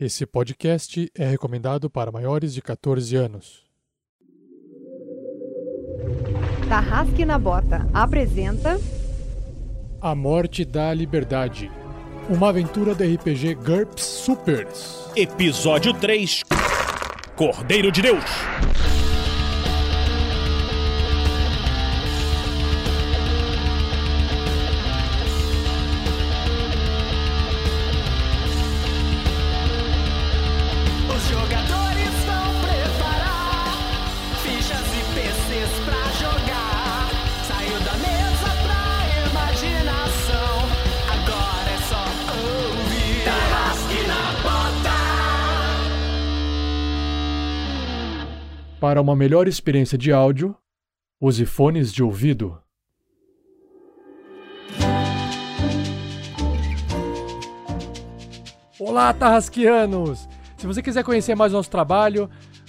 Esse podcast é recomendado para maiores de 14 anos. Tarrasque na Bota apresenta A Morte da Liberdade. Uma aventura do RPG GURPS Supers. Episódio 3 Cordeiro de Deus. Uma melhor experiência de áudio, use fones de ouvido. Olá, Tarrasquianos! Se você quiser conhecer mais nosso trabalho,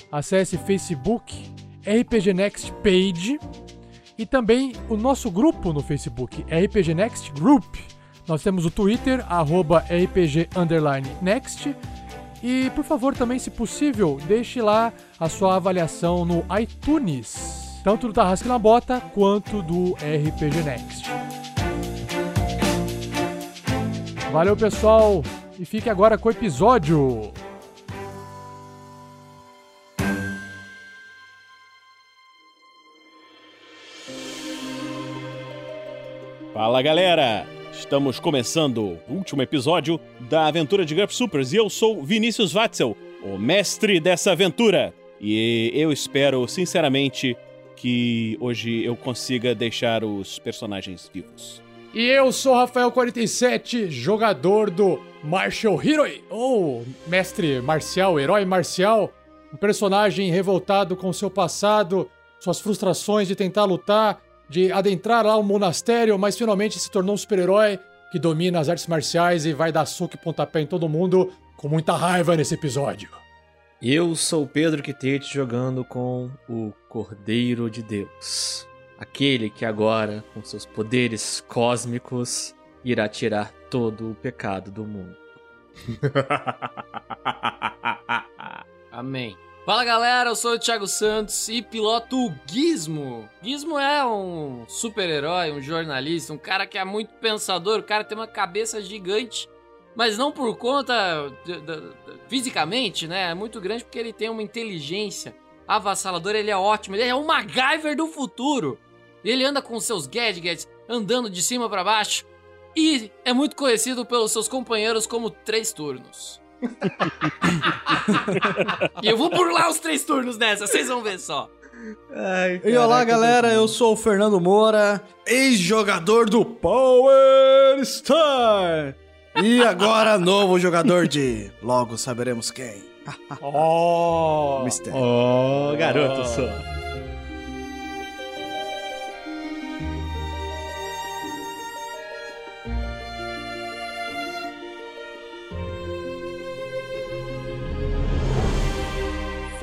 acesse Facebook RPG Next Page e também o nosso grupo no Facebook, RPG Next Group. Nós temos o Twitter, arroba RPG Next. E, por favor, também, se possível, deixe lá a sua avaliação no iTunes, tanto do Tarrasque na Bota quanto do RPG Next. Valeu, pessoal, e fique agora com o episódio. Fala galera! Estamos começando o último episódio da aventura de GURPS Supers e eu sou Vinícius Watzel, o mestre dessa aventura. E eu espero, sinceramente, que hoje eu consiga deixar os personagens vivos. E eu sou Rafael47, jogador do Martial Hero, ou mestre marcial, herói marcial, um personagem revoltado com seu passado, suas frustrações de tentar lutar, de adentrar lá um monastério, mas finalmente se tornou um super-herói que domina as artes marciais e vai dar soco e pontapé em todo mundo com muita raiva nesse episódio. Eu sou o Pedro Quitete jogando com o Cordeiro de Deus. Aquele que agora, com seus poderes cósmicos, irá tirar todo o pecado do mundo. Amém. Fala galera, eu sou o Thiago Santos e piloto o Gizmo. Gizmo é um super-herói, um jornalista, um cara que é muito pensador, o cara tem uma cabeça gigante, mas não por conta de- de- de- fisicamente, né? É muito grande porque ele tem uma inteligência avassaladora, ele é ótimo, ele é o MacGyver do futuro. Ele anda com seus gadgets, andando de cima pra baixo e é muito conhecido pelos seus companheiros como Três Turnos. E eu vou burlar os três turnos nessa, vocês vão ver só. E olá galera, eu sou o Fernando Moura, ex-jogador do Power Star. E agora novo jogador de Logo Saberemos Quem. Oh! Mistério. Oh, garoto, sou.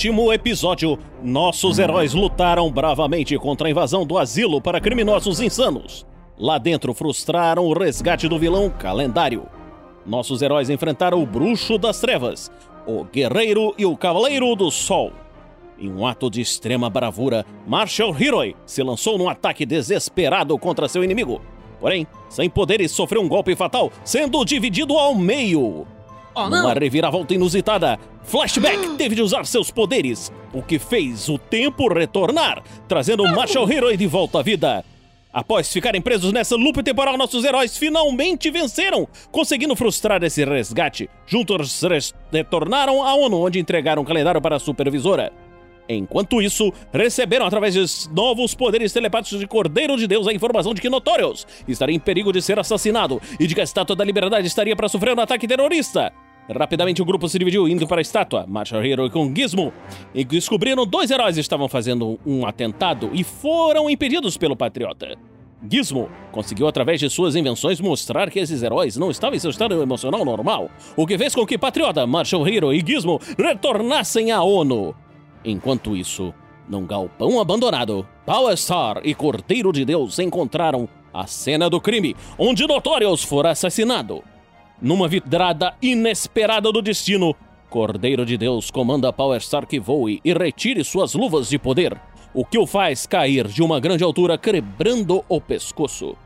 último episódio, nossos heróis lutaram bravamente contra a invasão do asilo para criminosos insanos. Lá dentro, frustraram o resgate do vilão Calendário. Nossos heróis enfrentaram o Bruxo das Trevas, o Guerreiro e o Cavaleiro do Sol. Em um ato de extrema bravura, Marshall Hero se lançou num ataque desesperado contra seu inimigo. Porém, sem poderes, sofreu um golpe fatal, sendo dividido ao meio. Oh, não! reviravolta inusitada, Flashback teve de usar seus poderes, o que fez o tempo retornar, trazendo Marshall Hero de volta à vida. Após ficarem presos nessa loop temporal, nossos heróis finalmente venceram, conseguindo frustrar esse resgate. Juntos res- retornaram à ONU, onde entregaram um calendário para a supervisora. Enquanto isso, receberam através de novos poderes telepáticos de Cordeiro de Deus a informação de que Notorious estaria em perigo de ser assassinado e de que a Estátua da Liberdade estaria para sofrer um ataque terrorista. Rapidamente o grupo se dividiu, indo para a estátua. Marshall Hero e com Gizmo. E descobriram dois heróis estavam fazendo um atentado e foram impedidos pelo Patriota. Gizmo conseguiu, através de suas invenções, mostrar que esses heróis não estavam em seu estado emocional normal, o que fez com que Patriota, Marshall Hero e Gizmo retornassem à ONU. Enquanto isso, num galpão abandonado, Power Star e Cordeiro de Deus encontraram a cena do crime, onde Notorious fora assassinado. Numa vidrada inesperada do destino, Cordeiro de Deus comanda Power Star que voe e retire suas luvas de poder, o que o faz cair de uma grande altura, quebrando o pescoço.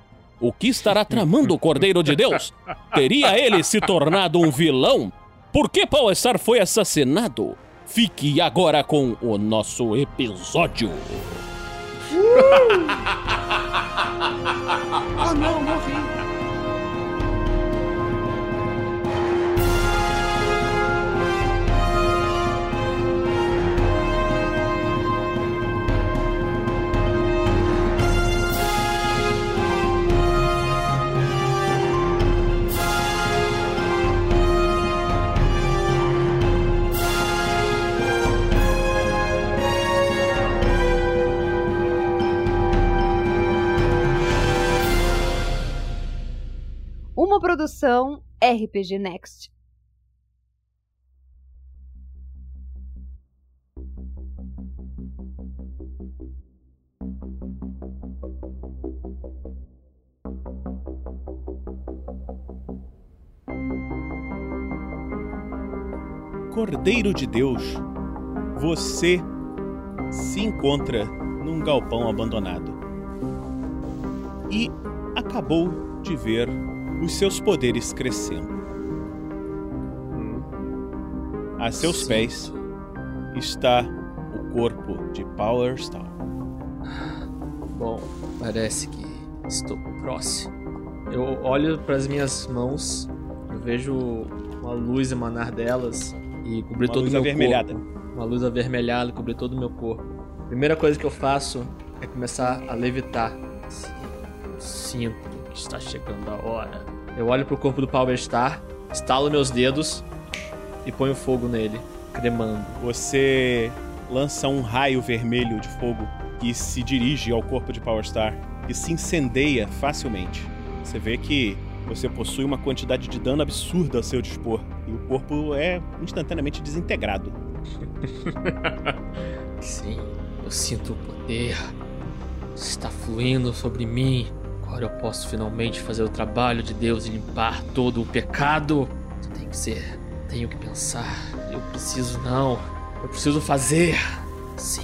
O que estará tramando o Cordeiro de Deus? Teria ele se tornado um vilão? Por que Power Star foi assassinado? Fique agora com o nosso episódio. Ah, não, morri. Produção RPG Next. Cordeiro de Deus, você se encontra num galpão abandonado e acabou de ver os seus poderes crescendo. A seus Sinto. pés está o corpo de Power Star. Bom, parece que estou próximo. Eu olho para as minhas mãos, eu vejo uma luz emanar delas e cobrir Uma todo o meu avermelhada. corpo. Uma luz avermelhada cobrir todo o meu corpo. Primeira coisa que eu faço é começar a levitar. Sim, sinto está chegando a hora. Eu olho pro corpo do Power Star, estalo meus dedos e ponho fogo nele, cremando. Você lança um raio vermelho de fogo que se dirige ao corpo de Power Star e se incendeia facilmente. Você vê que você possui uma quantidade de dano absurda ao seu dispor e o corpo é instantaneamente desintegrado. Sim, eu sinto o poder. Está fluindo sobre mim. Agora eu posso finalmente fazer o trabalho de Deus e limpar todo o pecado. Tem que ser. Tenho que pensar. Eu preciso não. Eu preciso fazer. Sim.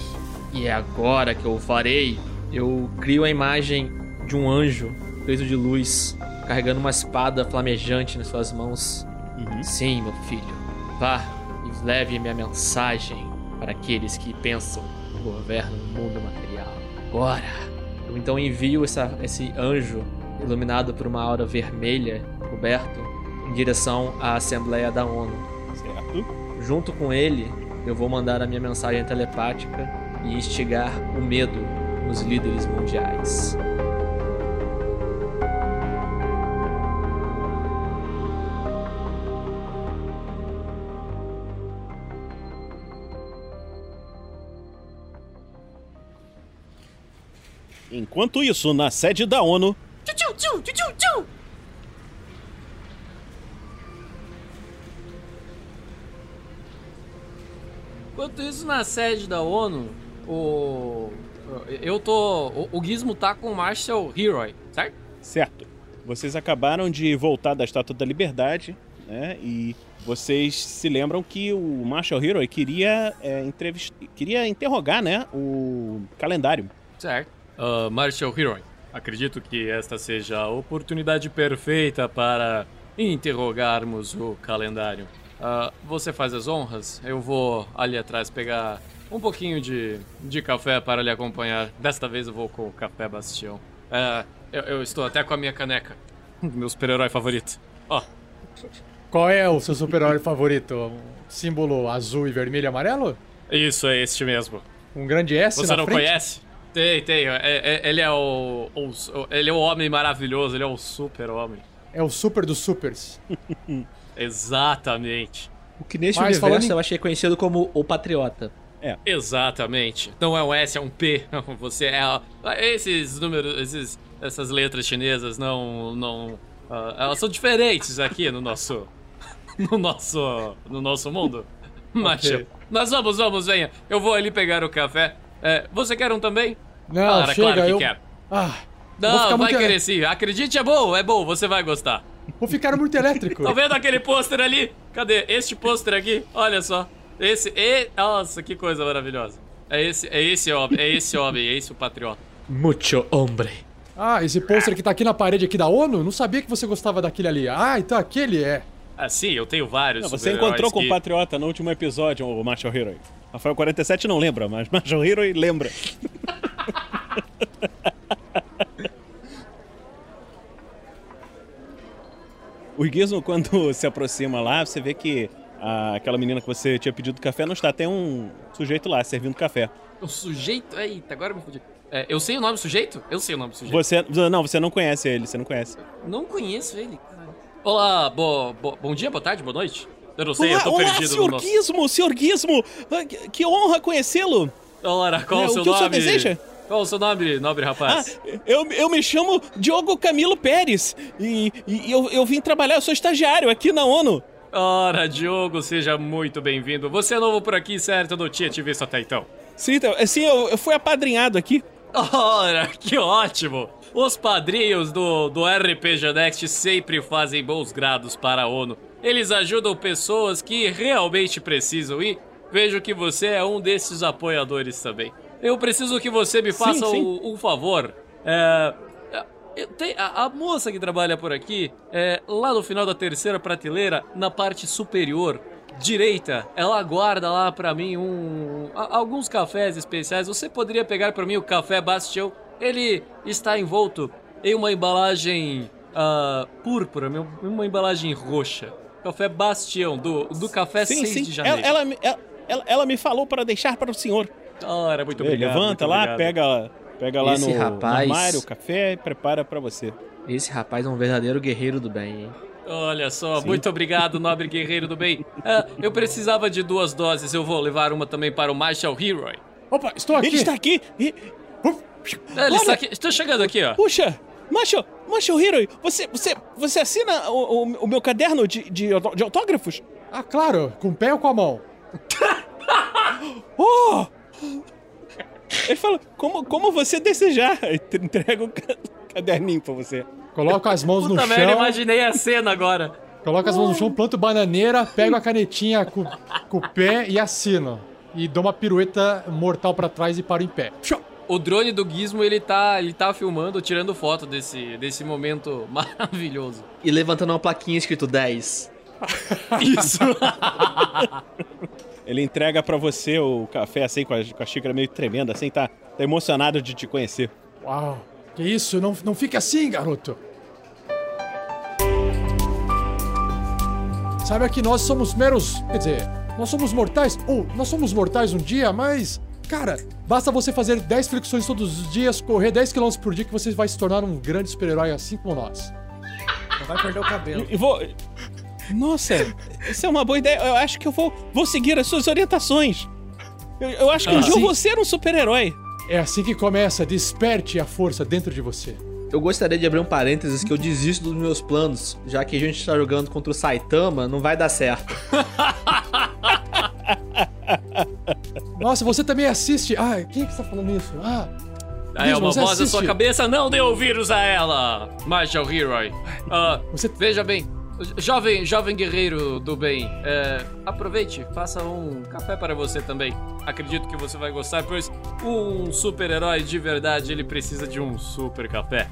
E é agora que eu o farei. Eu crio a imagem de um anjo feito de luz, carregando uma espada flamejante nas suas mãos. Sim, meu filho. Vá e leve minha mensagem para aqueles que pensam que governam o mundo material. Agora, eu então envio essa, esse anjo iluminado por uma aura vermelha, coberto, em direção à Assembleia da ONU. Certo? Junto com ele, eu vou mandar a minha mensagem telepática e instigar o medo nos líderes mundiais. Enquanto isso, na sede da ONU, Enquanto isso, na sede da ONU, o. Eu tô. O, Gizmo tá com o Marshall Heroy, certo? certo? Vocês acabaram de voltar da Estátua da Liberdade, né? E vocês se lembram que o Marshall Hero queria, é, entrevist... queria interrogar, né? O calendário. Certo. Uh, Marshall Heroy, acredito que esta seja a oportunidade perfeita para interrogarmos o calendário. Ah, você faz as honras? Eu vou ali atrás pegar um pouquinho de, de café para lhe acompanhar. Desta vez eu vou com o café Bastião. É, eu, eu estou até com a minha caneca. Meu super-herói favorito. Ó, Qual é o seu super-herói favorito? Um símbolo azul e vermelho e amarelo? isso é este mesmo. Um grande S Você não frente? conhece? Tem, tem. É- é- ele é o, o- Ele é o homem maravilhoso, ele é o super-homem. É o super dos supers. Exatamente. O que nesse Mas falando universo em- eu achei conhecido como o Patriota. Exatamente. Não é um S, é um P. Você é. Esses números, esses, essas letras chinesas não. não ah, elas são diferentes aqui no nosso. No nosso. No nosso mundo. Macho. Mas vamos, vamos, venha. Eu vou ali pegar o café. É, você quer um também? Não, Claro, chega, claro que eu... quer. Ah, Não, vai muito querer sim. Acredite, é bom, é bom, você vai gostar. Vou ficar muito elétrico. Tá vendo aquele pôster ali? Cadê? Este pôster aqui? Olha só. Esse. E... Nossa, que coisa maravilhosa. É esse, é esse homem, é esse homem, é esse o patriota. Mucho hombre. Ah, esse pôster que tá aqui na parede aqui da ONU? Não sabia que você gostava daquele ali. Ah, então aquele é. Ah, sim, eu tenho vários. Não, você encontrou com que... o Patriota no último episódio, o Macho Hero. Rafael 47 não lembra, mas Macho Hero lembra. o Gizmo, quando se aproxima lá, você vê que a- aquela menina que você tinha pedido café não está. Tem um sujeito lá servindo café. O sujeito. Eita, agora eu me fudi. É, eu sei o nome do sujeito? Eu sei o nome do sujeito. Você. Não, você não conhece ele, você não conhece. Não conheço ele. Olá, bo, bo- bom dia, boa tarde, boa noite. Eu não sei, eu tô olá, perdido senhor no nosso. Gizmo, senhor Gizmo! Ah, que- Que honra conhecê-lo! Ora, qual É, o o seu que o nome? senhor deseja? Qual o seu nome, nobre Ah, rapaz? eu, eu me chamo Diogo Camilo Pérez e, e eu, eu vim trabalhar, eu sou estagiário aqui na ONU. Ora, Diogo, seja muito bem-vindo. Você é novo por aqui, certo? Eu não tinha te visto até então. Sim, então, assim, eu, eu fui apadrinhado aqui. Ora, que ótimo! Os padrinhos do, do RPG Next sempre fazem bons grados para a ONU. Eles ajudam pessoas que realmente precisam e vejo que você é um desses apoiadores também. Eu preciso que você me faça sim. um, um favor. É, eu tenho- a, a moça que trabalha por aqui, é, lá no final da terceira prateleira, na parte superior, direita, ela guarda lá pra mim um a- alguns cafés especiais. Você poderia pegar pra mim o café Bastião? Ele está envolto em uma embalagem ah, púrpura, uma embalagem roxa. Café Bastião do do café 6 de janeiro. Ela, ela, me- ela, ela- me falou para deixar para o senhor. Ora, muito Ele obrigado. levanta muito lá, obrigado. pega, pega lá Esse no, no rapaz- armário o café e prepara para você. Esse rapaz é um verdadeiro guerreiro do bem, hein? Olha só, muito obrigado, nobre guerreiro do bem. Ah, eu precisava de duas doses, eu vou levar uma também para o Marshall Hero. Opa, estou aqui. Ele está aqui e... É, Ele está Olha! aqui, estou chegando aqui, ó. Puxa, Macho, Macho Hero, você, você, você assina o, o- o meu caderno de, de, de autógrafos? Ah, claro. Com o pé ou com a mão? Oh! Ele fala, como, como você desejar. Entrega o ca- caderninho pra você. Coloca as mãos no Puta merda, chão. imaginei a cena agora. Coloca as mãos no chão, planto bananeira, pego a canetinha com, com o pé e assino. E dou uma pirueta mortal pra trás e paro em pé. Tchau. O drone do Gizmo, ele tá, ele tá filmando, tirando foto desse, desse momento maravilhoso. E levantando uma plaquinha escrito 10. Isso. Ele entrega pra você o café assim, com a, com a xícara meio tremenda, assim, tá, tá emocionado de te conhecer. Uau. Que isso? Não, não fique assim, garoto. Saiba que nós somos meros. Quer dizer, nós somos mortais. Ou nós somos mortais um dia, mas. Cara, basta você fazer 10 flexões todos os dias, correr 10 km por dia, que você vai se tornar um grande super-herói assim como nós. Não vai perder o cabelo. E, e vou. Nossa, isso é uma boa ideia. Eu acho que eu vou, vou seguir as suas orientações. Eu, eu acho que um Ah, dia eu vou ser um super-herói. É assim que começa. Desperte a força dentro de você. Eu gostaria de abrir um parênteses que eu desisto dos meus planos, já que a gente tá jogando contra o Saitama, não vai dar certo. Nossa, você também assiste. Ah, quem é que está falando isso? Ah, é uma voz da sua cabeça, não dê ouvidos a ela, Marshall Hero. Ah, Você- Veja bem, jovem, jovem guerreiro do bem, é, aproveite, faça um café para você também. Acredito que você vai gostar, pois um super-herói de verdade, ele precisa de um super café.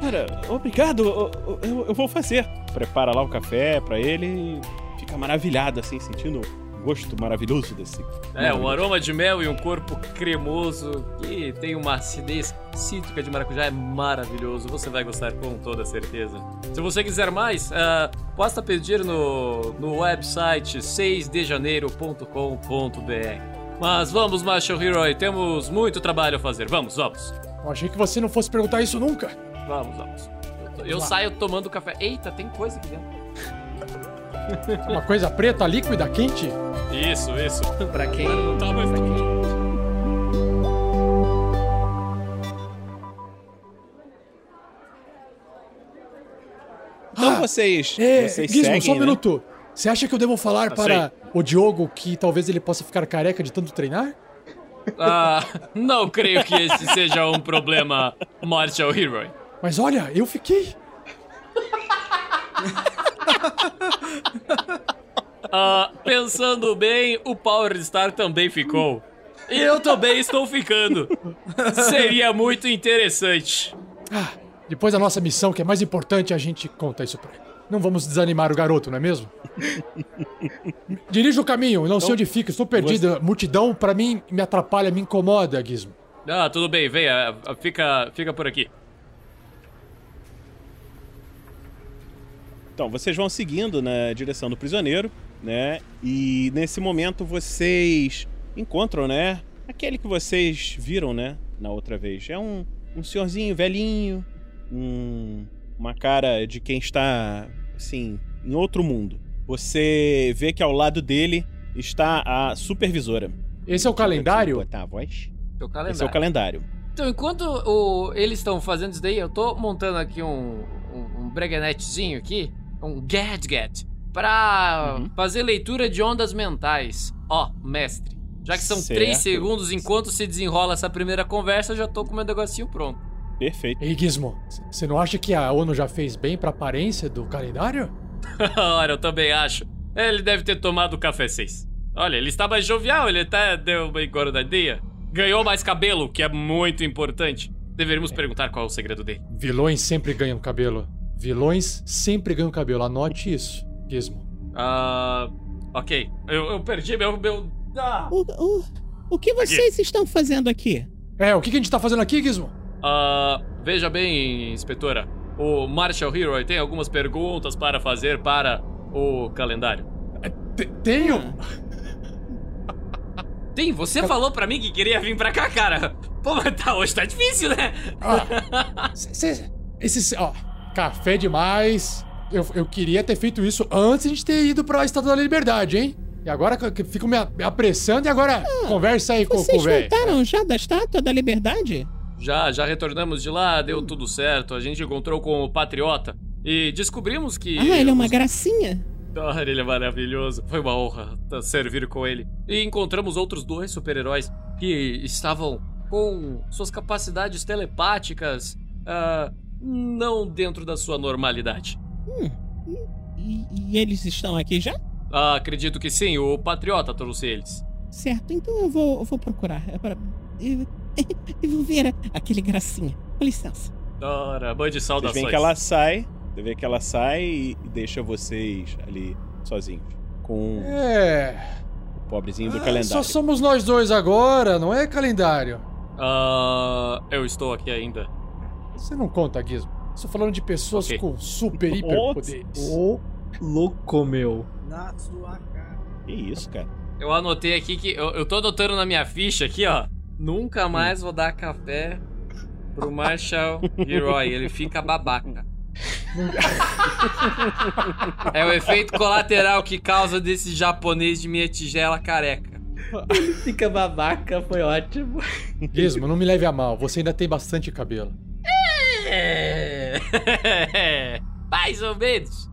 Cara, obrigado, eu, eu- eu vou fazer. Prepara lá o café pra ele e fica maravilhado, assim, sentindo gosto maravilhoso desse. É, um aroma de mel e um corpo cremoso que tem uma acidez cítrica de maracujá é maravilhoso. Você vai gostar com toda certeza. Se você quiser mais, ah, possa pedir no, no website 6dejaneiro.com.br. Mas vamos, Marshall Hero, temos muito trabalho a fazer. Vamos, vamos. eu achei que você não fosse perguntar isso nunca. Vamos, vamos. Eu, eu saio tomando café. Eita, tem coisa aqui dentro. Uma coisa preta, líquida, quente? Isso, isso. Pra quem. Não tá mais aqui. Então vocês, É, vocês Gizmo, seguem, só um né? minuto. Você acha que eu devo falar Ah, para o Diogo que talvez ele possa ficar careca de tanto treinar? Ah, não creio que esse seja um problema, Marshall Hero. Mas olha, eu fiquei. Ah, pensando bem, o Power Star também ficou. E eu também estou ficando. Seria muito interessante. Ah, depois da nossa missão, que é mais importante, a gente conta isso pra ele. Não vamos desanimar o garoto, não é mesmo? Dirija o caminho, não sei onde fica, estou perdido. Multidão, pra mim, me atrapalha, me incomoda, Gizmo. Ah, tudo bem, venha, fica, fica por aqui. Então, vocês vão seguindo na direção do prisioneiro, né? E nesse momento vocês encontram, né? Aquele que vocês viram, né? Na outra vez. É um, um senhorzinho velhinho, um, uma cara de quem está, assim, em outro mundo. Você vê que ao lado dele está a supervisora. Esse é o calendário? Botar a voz. Seu calendário. Esse é o calendário. Então, enquanto o- eles estão fazendo isso daí, eu tô montando aqui um, um, um aqui, um gadget, pra Uhum. fazer leitura de ondas mentais. Ó, mestre, já que são Certo. três segundos enquanto se desenrola essa primeira conversa, eu já tô com meu negocinho pronto. Perfeito. Ei, Gizmo, você não acha que a ONU já fez bem pra aparência do calendário? Ora, eu também acho. Ele deve ter tomado o café 6. Olha, ele está mais jovial, ele até deu uma engordadinha. Ganhou mais cabelo, que é muito importante. Deveríamos perguntar qual é o segredo dele. Vilões sempre ganham cabelo. Vilões sempre ganham cabelo. Anote isso, Gizmo. Ah. ok. Eu, eu perdi meu. meu... Ah! O, o, o que vocês estão fazendo aqui? É, o que que a gente tá fazendo aqui, Gizmo? Ah, veja bem, inspetora. O Marshall Hero tem algumas perguntas para fazer para o calendário. Te- Tenho. Tem, você falou pra mim que queria vir pra cá, cara. Pô, mas tá, hoje tá difícil, né? Ah, cê- cê- esse, ó, café demais. Eu, eu queria ter feito isso antes de a gente ter ido pra Estátua da Liberdade, hein? E agora ficam me, apressando e agora conversa aí com, com o Vocês velho. voltaram já da Estátua da Liberdade? Já, já retornamos de lá, deu tudo certo. A gente encontrou com o Patriota e descobrimos que. Ah, ele é uma os- gracinha. Ah, ele é maravilhoso. Foi uma honra tá, servir com ele. E encontramos outros dois super-heróis que estavam com suas capacidades telepáticas ah, não dentro da sua normalidade. E, e eles estão aqui já? Ah, acredito que sim, o Patriota trouxe eles. Certo, então eu vou, eu vou procurar. É para, eu, eu vou ver aquele gracinha. Com licença. Ora, mande Vocês saudações. veem que ela sai, você vê que ela sai e deixa vocês ali sozinhos. Com É. o pobrezinho do Ah, calendário. Só somos nós dois agora, não é calendário? Ah, eu estou aqui ainda. Você não conta, Gizmo. Estou falando de pessoas Ok. com super, hiper poderes. Ô, louco meu. Na sua cara. Que isso, cara? Eu anotei aqui que. Eu, eu tô anotando na minha ficha aqui, ó. Nunca mais vou dar café pro Marshall Leroy. Ele fica babaca. é o efeito colateral que causa desse japonês de minha tigela careca. Fica babaca, foi ótimo. Gizmo, não me leve a mal. Você ainda tem bastante cabelo. É. Mais ou menos.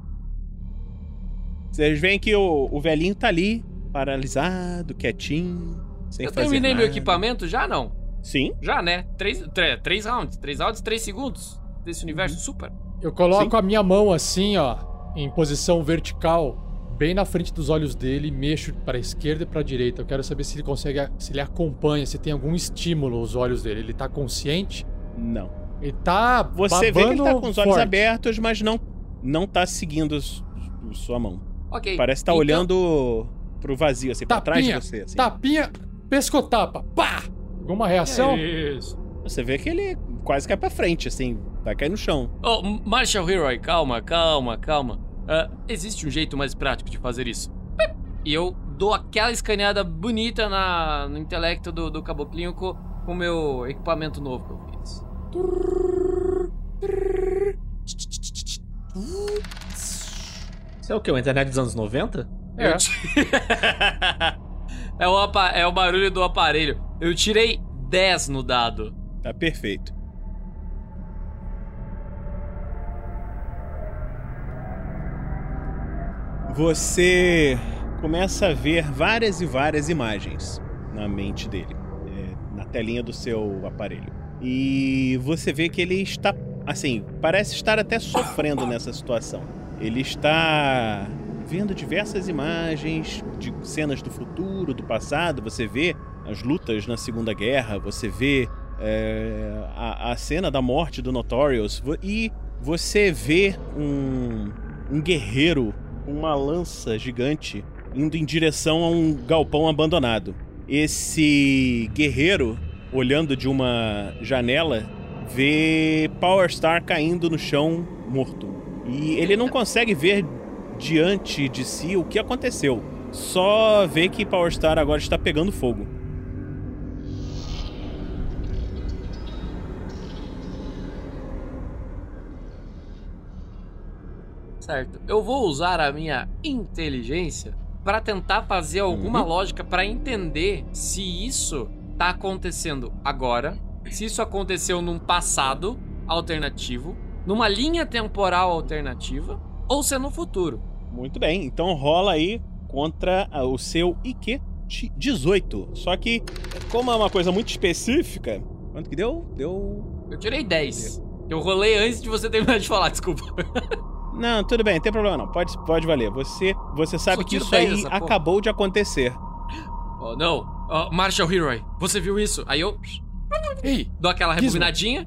Vocês veem que o, o velhinho tá ali, paralisado, quietinho, sem Eu fazer terminei meu nada. equipamento já, não? Sim. Já, né? Três, três, três rounds. Três rounds, três segundos. Desse universo super. Eu coloco a minha mão assim, ó, em posição vertical, bem na frente dos olhos dele, e mexo para a esquerda e para a direita. Eu quero saber se ele consegue, se ele acompanha, se tem algum estímulo os olhos dele. Ele tá consciente? Não. Ele tá Você vê que ele tá com os olhos forte. abertos, mas não, não tá seguindo sua mão. Ok. Parece estar então- olhando pro vazio, assim, pra trás de Tapinha, você. Assim. tapinha, pescotapa, pá! Alguma reação? Isso. Você vê que ele quase cai pra frente, assim, vai cair no chão. Oh, Marshall Hero, calma, calma, calma. Ah, existe um jeito mais prático de fazer isso. E eu dou aquela escaneada bonita na, no intelecto do, do caboclinho com o meu equipamento novo que eu fiz. Isso é o quê? Uma internet dos anos 90? É. É o, é o barulho do aparelho. Eu tirei 10 no dado. Tá perfeito. Você começa a ver várias e várias imagens na mente dele, é, na telinha do seu aparelho. E você vê que ele está, assim, parece estar até sofrendo nessa situação. Ele está vendo diversas imagens de cenas do futuro, do passado. Você vê as lutas na Segunda Guerra, você vê é, a, a cena da morte do Notorious e você vê um, um guerreiro com uma lança gigante indo em direção a um galpão abandonado. Esse guerreiro, olhando de uma janela, vê Power Star caindo no chão morto. E ele não consegue ver diante de si o que aconteceu. Só vê que Power Star agora está pegando fogo. Certo. Eu vou usar a minha inteligência para tentar fazer alguma Uhum. lógica para entender se isso tá acontecendo agora, se isso aconteceu num passado alternativo, numa linha temporal alternativa ou se é no futuro. Muito bem, então rola aí contra ah, o seu IQ de 18. Só que, como é uma coisa muito específica, quanto que deu? Deu. Eu tirei 10. Eu rolei antes de você terminar de falar, desculpa. Não, tudo bem, não tem problema não. Pode, pode valer. Você, você sabe que isso 10 aí acabou de acontecer. Oh, não. Oh, Marshall Heroy, você viu isso? Aí eu Ei, dou aquela rebobinadinha.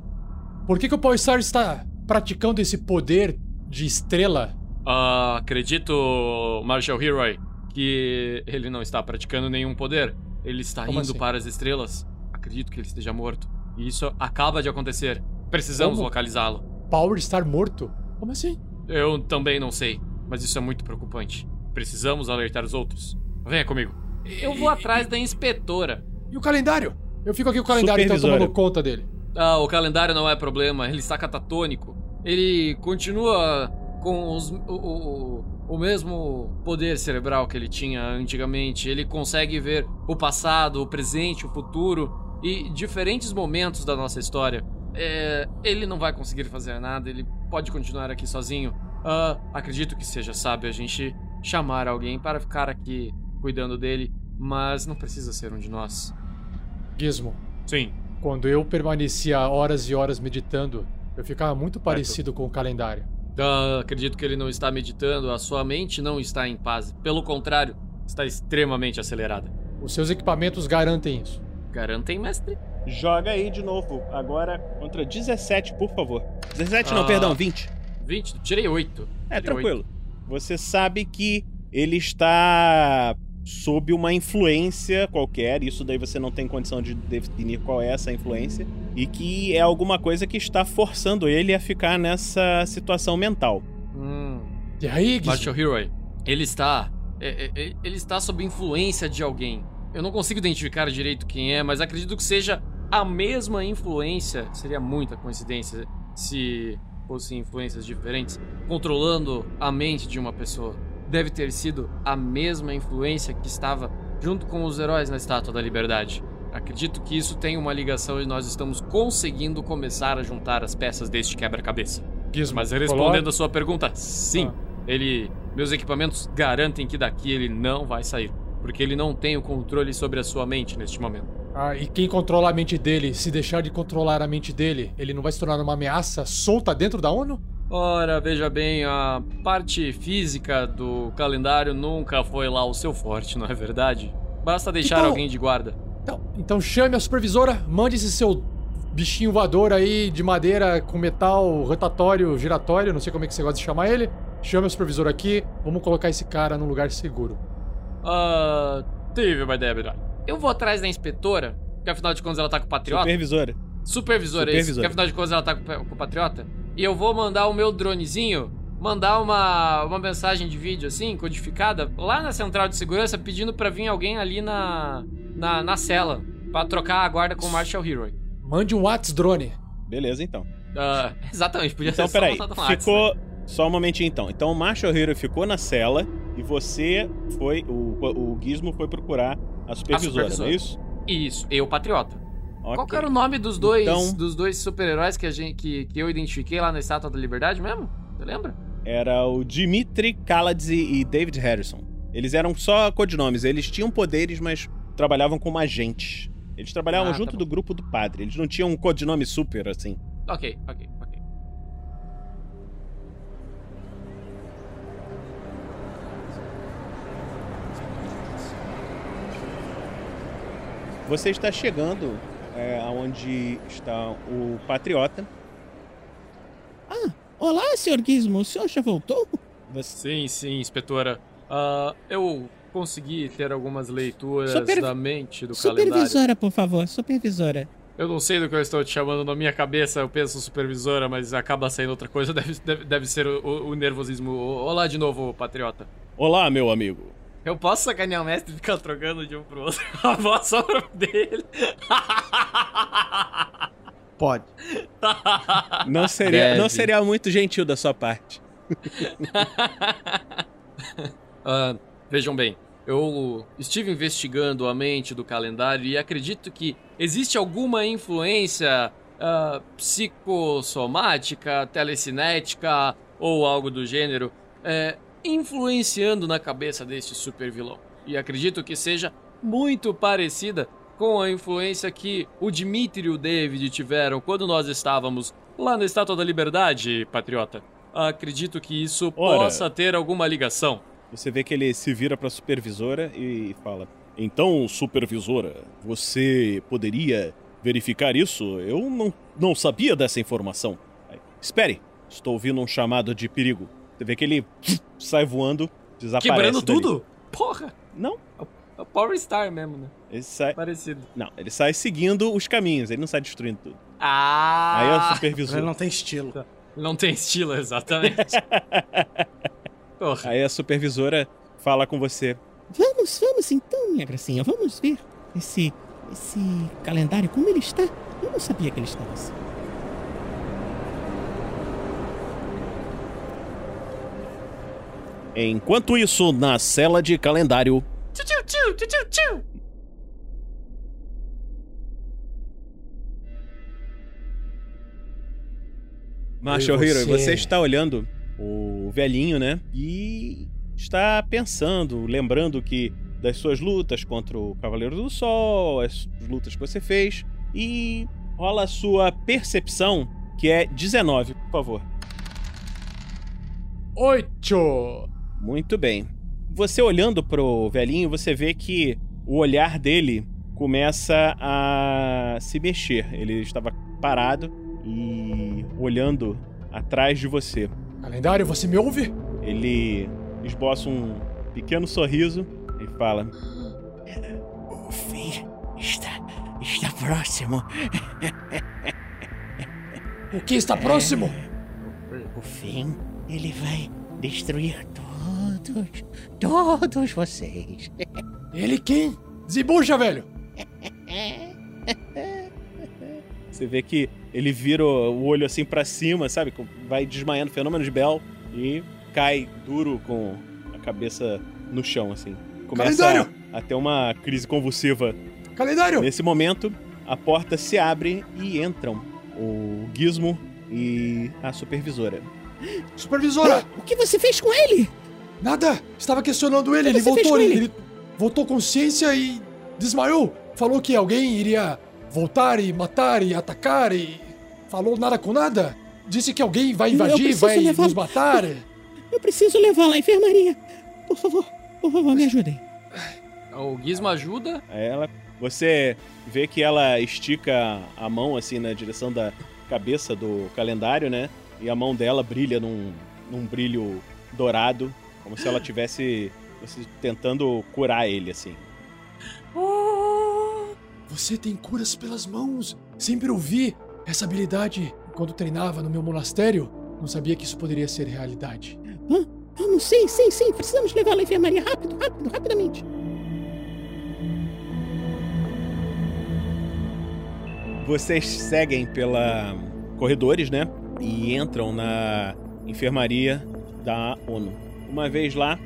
por que, que o Power Star está praticando esse poder de estrela? Ah, acredito, Marshall Heroy, que ele não está praticando nenhum poder. Ele está Como indo assim? para as estrelas. Acredito que ele esteja morto. E isso acaba de acontecer. Precisamos localizá-lo. Power Star morto? Como assim? Eu também não sei, mas isso é muito preocupante. Precisamos alertar os outros. Venha comigo. Eu vou atrás da inspetora. E o calendário? Eu fico aqui com o calendário então tomando conta dele. Ah, o calendário não é problema, ele está catatônico. Ele continua com os- o, o- o mesmo poder cerebral que ele tinha antigamente. Ele consegue ver o passado, o presente, o futuro e diferentes momentos da nossa história. É, ele não vai conseguir fazer nada, ele pode continuar aqui sozinho. Ah, acredito que seja sábio a gente chamar alguém para ficar aqui cuidando dele, mas não precisa ser um de nós. Gizmo, Sim. quando eu permanecia horas e horas meditando, eu ficava muito parecido com o calendário. Ah, acredito que ele não está meditando, a sua mente não está em paz. Pelo contrário, está extremamente acelerada. Os seus equipamentos garantem isso. Garantem, mestre? Joga aí de novo. Agora contra 17, por favor. 17 Ah. não, perdão, 20. 20, tirei 8. É, tranquilo. Você sabe que ele está sob uma influência qualquer, isso daí você não tem condição de definir qual é essa influência, e que é alguma coisa que está forçando ele a ficar nessa situação mental. Hum. E aí? Marshall Heroy, ele está. é- é- é- Ele está sob influência de alguém. Eu não consigo identificar direito quem é, mas acredito que seja a mesma influência. Seria muita coincidência se fossem influências diferentes, controlando a mente de uma pessoa. Deve ter sido a mesma influência que estava junto com os heróis na Estátua da Liberdade. Acredito que isso tem uma ligação e nós estamos conseguindo começar a juntar as peças deste quebra-cabeça. Mas respondendo a sua pergunta, sim. Ele. Meus equipamentos garantem que daqui ele não vai sair. Porque ele não tem o controle sobre a sua mente neste momento. Ah, e quem controla a mente dele, se deixar de controlar a mente dele, ele não vai se tornar uma ameaça solta dentro da ONU? Ora, veja bem, a parte física do calendário nunca foi lá o seu forte, não é verdade? Basta deixar Então- alguém de guarda. Então, então chame a supervisora, mande esse seu bichinho voador aí de madeira com metal rotatório, giratório, não sei como é que você gosta de chamar ele. Chame a supervisora aqui, vamos colocar esse cara num lugar seguro. Ah. tive uma ideia melhor. Eu vou atrás da inspetora, que afinal de contas ela tá com o patriota. Supervisora. Supervisor, é isso. Supervisor. Que afinal de contas ela tá com o Patriota. E eu vou mandar o meu dronezinho, mandar uma, uma mensagem de vídeo assim, codificada, lá na central de segurança, pedindo pra vir alguém ali na, na, na cela, pra trocar a guarda com o Marshall Hero. Mande um Whats drone. Beleza, então. Ah, exatamente, podia Então, ser só peraí. no WhatsApp, Ficou, né? Só um momentinho então. Então o Marshall Hero ficou na cela e você foi. O, o Gizmo foi procurar a supervisora, supervisora. não é isso? Isso, eu, patriota. Qual Ok. que era o nome dos dois, Então- dos dois super-heróis que, a gente- que, que eu identifiquei lá na Estátua da Liberdade mesmo? Você lembra? Era o Dimitri Kaladze e David Harrison. Eles eram só codinomes, eles tinham poderes, mas trabalhavam como agentes. Eles trabalhavam Ah, tá junto bom. do grupo do padre, eles não tinham um codinome super assim. Ok, ok, ok. Você está chegando é, aonde está o Patriota. Ah, olá, senhor Gizmo. O senhor já voltou? Sim, sim, inspetora. Ah, eu consegui ter algumas leituras Super- da mente do calendário. Supervisora, por favor. Supervisora. Eu não sei do que eu estou te chamando na minha cabeça, eu penso supervisora, mas acaba saindo outra coisa, deve, deve, deve ser o, o- o nervosismo. Olá de novo, patriota. Olá, meu amigo. Eu posso sacanear o mestre e ficar trocando de um pro outro a voz só pra dele? Pode. Não seria, Deve. não seria muito gentil da sua parte. Ah, vejam bem, eu estive investigando a mente do calendário e acredito que existe alguma influência ah, psicossomática, telecinética ou algo do gênero é, influenciando na cabeça deste super vilão. E acredito que seja muito parecida com a influência que o Dimitri e o David tiveram quando nós estávamos lá na Estátua da Liberdade, patriota. Acredito que isso Ora. possa ter alguma ligação. Você vê que ele se vira para a supervisora e fala: Então, supervisora, você poderia verificar isso? Eu não, não sabia dessa informação. Espere, estou ouvindo um chamado de perigo. Você vê que ele sai voando, desaparece. Quebrando dali. tudo? Porra! Não, É o Power Star mesmo, né? ele sai. Parecido. Não, ele sai seguindo os caminhos, ele não sai destruindo tudo. Ah! Aí é o Ele supervisor. não tem estilo. Não tem estilo, exatamente. Porra. Aí a supervisora fala com você. Vamos, vamos então, minha gracinha. Vamos ver esse, esse calendário, como ele está. Eu não sabia que ele estava assim. Enquanto isso, na cela de calendário, tchu, tchu, tchu, tchu, tchu. Marshall E Hero, você? você está olhando o velhinho, né? E está pensando, lembrando que das suas lutas contra o Cavaleiro do Sol, as lutas que você fez, e rola a sua percepção, que é 19, por favor. Oito! Muito bem. Você olhando pro velhinho, você vê que o olhar dele começa a se mexer. Ele estava parado e olhando atrás de você. Calendário, você me ouve? Ele esboça um pequeno sorriso e fala: O fim está, está próximo. O que está próximo? O fim, ele vai destruir todos, todos vocês. Ele quem? Desembucha, velho! Você vê que ele vira o olho assim pra cima, sabe? Vai desmaiando, fenômeno de Bell, e cai duro com a cabeça no chão, assim. Começa Calendário! a, a ter uma crise convulsiva. Calendário! Nesse momento, a porta se abre e entram o Gizmo e a supervisora. Supervisora! O que você fez com ele? Nada! Estava questionando ele, ele voltou, com ele, ele? voltou consciência e desmaiou. Falou que alguém iria voltar e matar e atacar e. Falou nada com nada. Disse que alguém vai Eu invadir, vai levar- nos matar. Eu preciso levá-la à enfermaria. Por favor, por favor, me ajudem. O Gizmo ajuda. Aí ela, você vê que ela estica a mão assim na direção da cabeça do calendário, né? E a mão dela brilha num, num brilho dourado, como se ela tivesse você, tentando curar ele assim. Você tem curas pelas mãos. Sempre ouvi essa habilidade quando treinava no meu monastério. Não sabia que isso poderia ser realidade. Vamos, sim, sim, sim. Precisamos levá-la à enfermaria rápido, rápido, rapidamente. Vocês seguem pela corredores, né? E entram na enfermaria da ONU. Uma vez lá,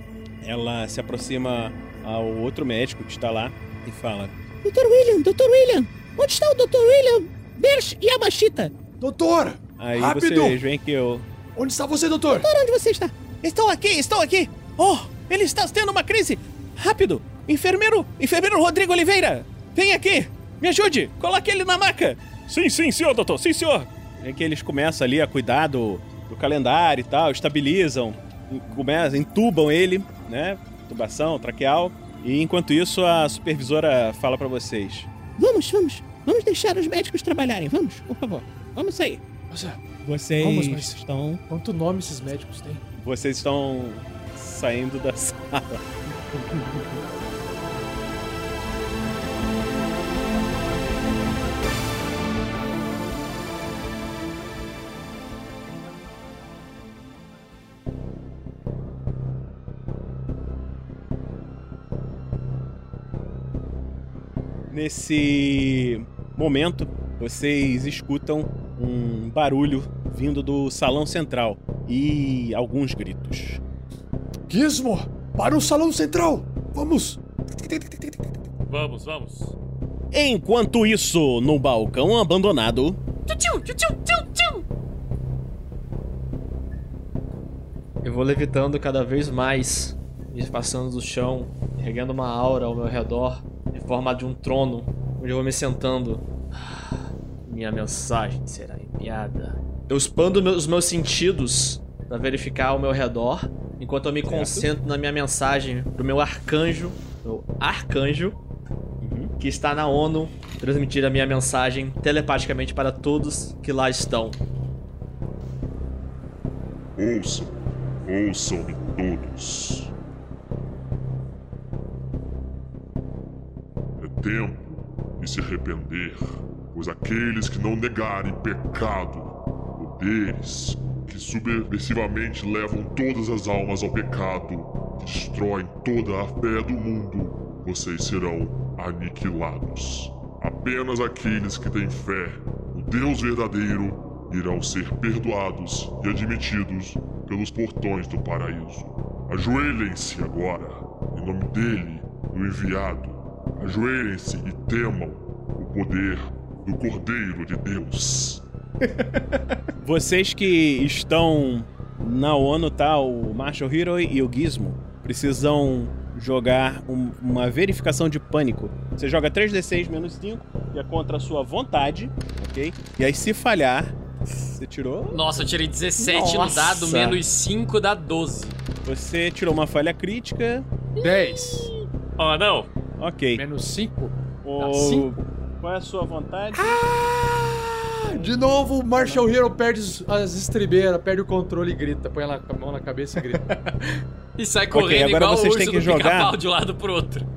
ela se aproxima ao outro médico que está lá e fala: Doutor William, Doutor William, onde está o Doutor William? Bersh Yamashita. Doutor! Aí Rápido! vocês veem que eu. Onde está você, doutor? Doutor, onde você está? Estou aqui, estou aqui! Oh, ele está tendo uma crise! Rápido! Enfermeiro! Enfermeiro Rodrigo Oliveira! Vem aqui! Me ajude! Coloque ele na maca! Sim, sim, senhor, doutor, sim, senhor. É que eles começam ali a cuidar do, do calendário e tal, estabilizam, começam, entubam ele, né? Tubação, traqueal. E enquanto isso, a supervisora fala pra vocês. Vamos, vamos. Vamos deixar os médicos trabalharem. Vamos, por favor. Vamos sair. Nossa, Vocês Vamos, mas- estão... quanto nome esses médicos têm? Vocês estão saindo da sala. Nesse momento, vocês escutam um barulho vindo do salão central e alguns gritos. Gizmo, para o salão central! Vamos! Vamos, vamos. Enquanto isso, no balcão abandonado, Tchutchu, tchutchu, tchutchu. Eu vou levitando cada vez mais, me passando do chão, erguendo uma aura ao meu redor, em forma de um trono, onde eu vou me sentando. Minha mensagem será enviada. Eu expando meus- os meus sentidos para verificar ao meu redor, enquanto eu me concentro na minha mensagem pro meu arcanjo, meu arcanjo, que está na ONU, transmitir a minha mensagem telepaticamente para todos que lá estão. Ouçam, ouçam-me todos. Tempo de se arrepender, pois aqueles que não negarem pecado, poderes que subversivamente levam todas as almas ao pecado, que destroem toda a fé do mundo, vocês serão aniquilados. Apenas aqueles que têm fé no Deus verdadeiro irão ser perdoados e admitidos pelos portões do paraíso. Ajoelhem-se agora, em nome dele, do enviado. Ajoelhem-se e temam o poder do Cordeiro de Deus. vocês que estão na ONU, tá? O Marshall Hero e o Gizmo precisam jogar um- uma verificação de pânico. Você joga 3d6 menos 5, que é contra a sua vontade, ok? E aí, se falhar, você tirou. Nossa, eu tirei 17 no Nossa. dado, menos 5 dá 12. Você tirou uma falha crítica, 10. Oh, não. Ok. Menos 5. O... cinco. Qual é a sua vontade? De novo, o Marshall Hero perde as- as estribeiras, perde o controle e grita. Põe a mão na cabeça e grita. E sai correndo agora igual vocês o urso têm que jogar. de um lado pro outro.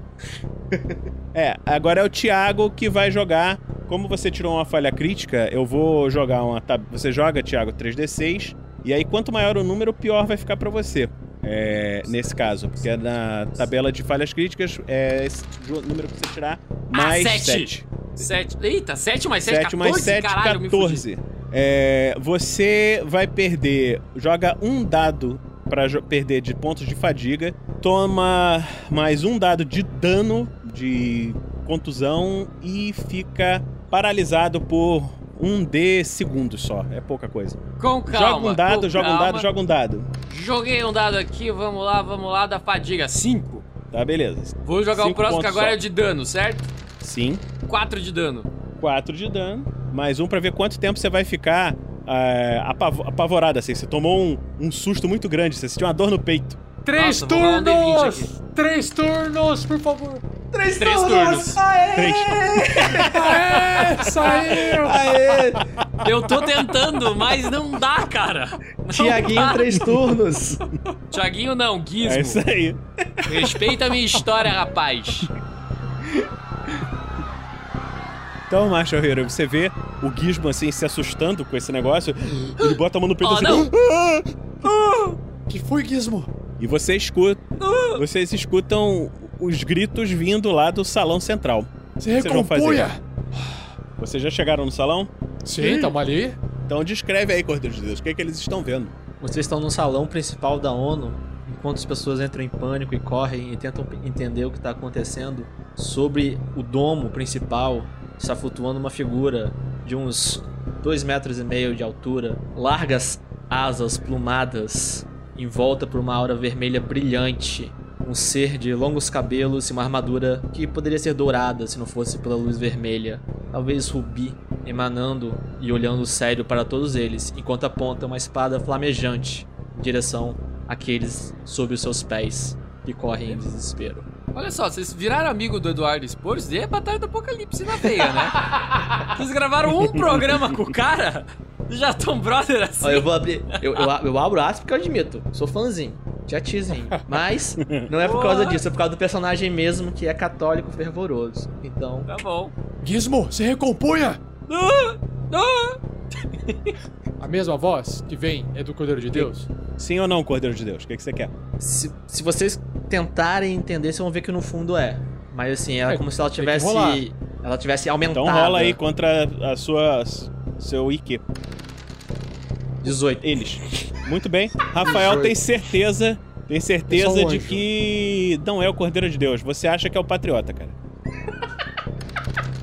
É, agora é o Thiago que vai jogar. Como você tirou uma falha crítica, eu vou jogar uma. tab- Você joga, Thiago, 3d6. E aí, quanto maior o número, pior vai ficar pra você. É, nesse caso, porque na tabela de falhas críticas é esse número que você tirar mais ah, 7. 7. 7. Eita, 7 mais 7, 7 mais 7, Caralho, me fudi. 14. É, você vai perder. Joga um dado pra jo- perder de pontos de fadiga. Toma mais um dado de dano de contusão e fica paralisado por um D segundos só. É pouca coisa. Com calma. joga um dado, joga um dado, calma. joga um dado. Joguei um dado aqui, vamos lá, vamos lá, da fadiga. 5. Tá, beleza. Vou jogar o Cinco próximo que agora só. é o de dano, certo? Sim. 4 de dano. 4 de dano. Mais um pra ver quanto tempo você vai ficar é, apavo- apavorado, assim. Você tomou um, um susto muito grande, você sentiu uma dor no peito. Três Nossa, vou rolar D20 turnos! Três turnos, por favor! Três turnos. Três. Aê, saiu! Aê! Eu tô tentando, mas não dá, cara. Não Tiaguinho, dá. três turnos. Tiaguinho não, Gizmo. É isso aí. Respeita a minha história, rapaz. Então, Marshall Hero, você vê o Gizmo, assim, se assustando com esse negócio. Ele bota a mão no peito Oh, assim. não. "Ah!" que foi, Gizmo? E você escuta, vocês escutam os gritos vindo lá do salão central. Se fazer? recompunha! Vocês já chegaram no salão? Sim, tamo ali. Então descreve aí, Cordeiro de Deus, o que, é que eles estão vendo. Vocês estão no salão principal da ONU, enquanto as pessoas entram em pânico e correm e tentam entender o que está acontecendo. Sobre o domo principal está flutuando uma figura de uns dois metros e meio de altura, largas asas plumadas, envolta por uma aura vermelha brilhante. Um ser de longos cabelos e uma armadura que poderia ser dourada se não fosse pela luz vermelha. Talvez rubi, emanando e olhando sério para todos eles, enquanto aponta uma espada flamejante em direção àqueles sob os seus pés que correm em desespero. Olha só, vocês viraram amigo do Eduardo Spor, isso daí é Batalha do Apocalipse na veia, né? vocês gravaram um programa com o cara e já tão brother assim. Ó, eu vou abrir. Eu, eu, eu abro aspas porque eu admito. Sou fãzinho. Tiazinho. Mas não é por causa disso, é por causa do personagem mesmo que é católico fervoroso. Então. Tá bom. Gizmo, se recompunha! Ah, ah. A mesma voz que vem é do Cordeiro de Deus? Sim ou não, Cordeiro de Deus? O que, que você quer? Se, se vocês tentarem entender, vocês vão ver que no fundo é. Mas assim, ela é É, como se ela tivesse. Ela tivesse aumentado. Então rola aí contra a sua seu IQ. 18. Eles. Muito bem. Rafael tem certeza, tem certeza um de anjo. que não é o Cordeiro de Deus. Você acha que é o Patriota, cara.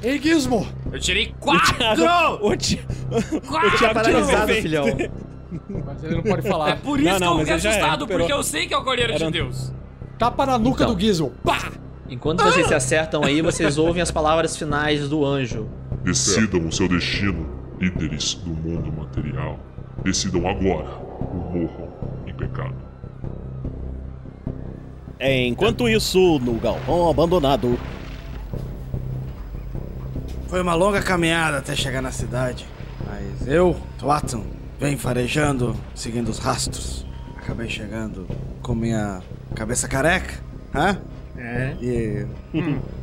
Ei, Gizmo! Eu tirei O quatro! Thiago, o Thi- o Quatro! Thiago tirou Paralisado, filhão. Mas ele não pode falar. É por isso Não, não, que eu fiquei assustado, recuperou. porque eu sei que é o Cordeiro Era- de Deus. Tapa na nuca Então. do Gizmo. Pá! Enquanto vocês se acertam aí, vocês ouvem as palavras finais do anjo. Decidam o seu destino, líderes do mundo material. Decidam agora ou morram em pecado. Enquanto isso, no galpão abandonado, Foi uma longa caminhada até chegar na cidade. Mas eu, Tuatum, venho farejando, seguindo os rastros. Acabei chegando com minha cabeça careca, hã? É. E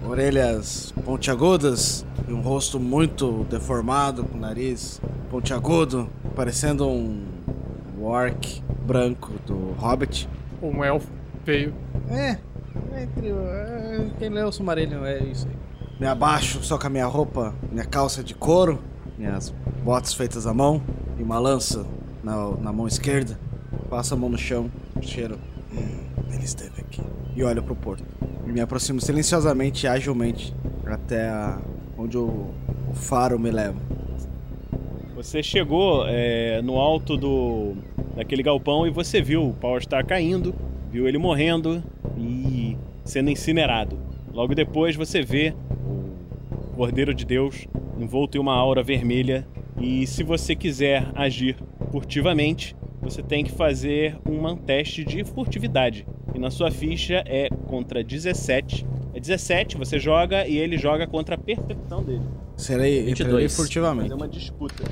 orelhas pontiagudas e um rosto muito deformado, com nariz pontiagudo, parecendo um orc branco do Hobbit. Um elfo feio. É, é entre, é, quem lê o Sumarillion é isso aí. Me abaixo só com a minha roupa, minha calça de couro, minhas botas feitas à mão e uma lança na, na mão esquerda. Passo a mão no chão, cheiro. Ele esteve aqui. E olho pro porto. E me aproximo silenciosamente e agilmente até a, onde o, o faro me leva. você chegou é, no alto do daquele galpão e você viu o Power Star caindo, viu ele morrendo e sendo incinerado. Logo depois você vê o Cordeiro de Deus envolto em uma aura vermelha e se você quiser agir furtivamente, você tem que fazer um teste de furtividade. E na sua ficha é contra 17. É 17, você joga e ele joga contra a percepção dele. Serei, entrei 22. furtivamente. Fazer uma disputa.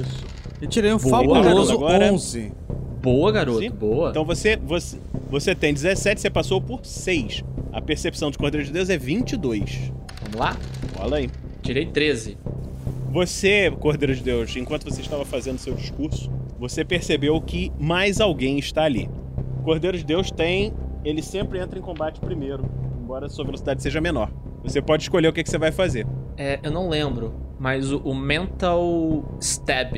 Isso. E tirei um Boa, fabuloso agora- 11. Boa, garoto. Sim. Boa. Então você, você, você tem 17, você passou por 6. A percepção de Cordeiro de Deus é 22. Vamos lá? Olha aí. Tirei 13. Você, Cordeiro de Deus, enquanto você estava fazendo seu discurso, você percebeu que mais alguém está ali. O Cordeiro de Deus tem. Ele sempre entra em combate primeiro, embora a sua velocidade seja menor. Você pode escolher o que, que você vai fazer. É, eu não lembro, mas o, o Mental Stab,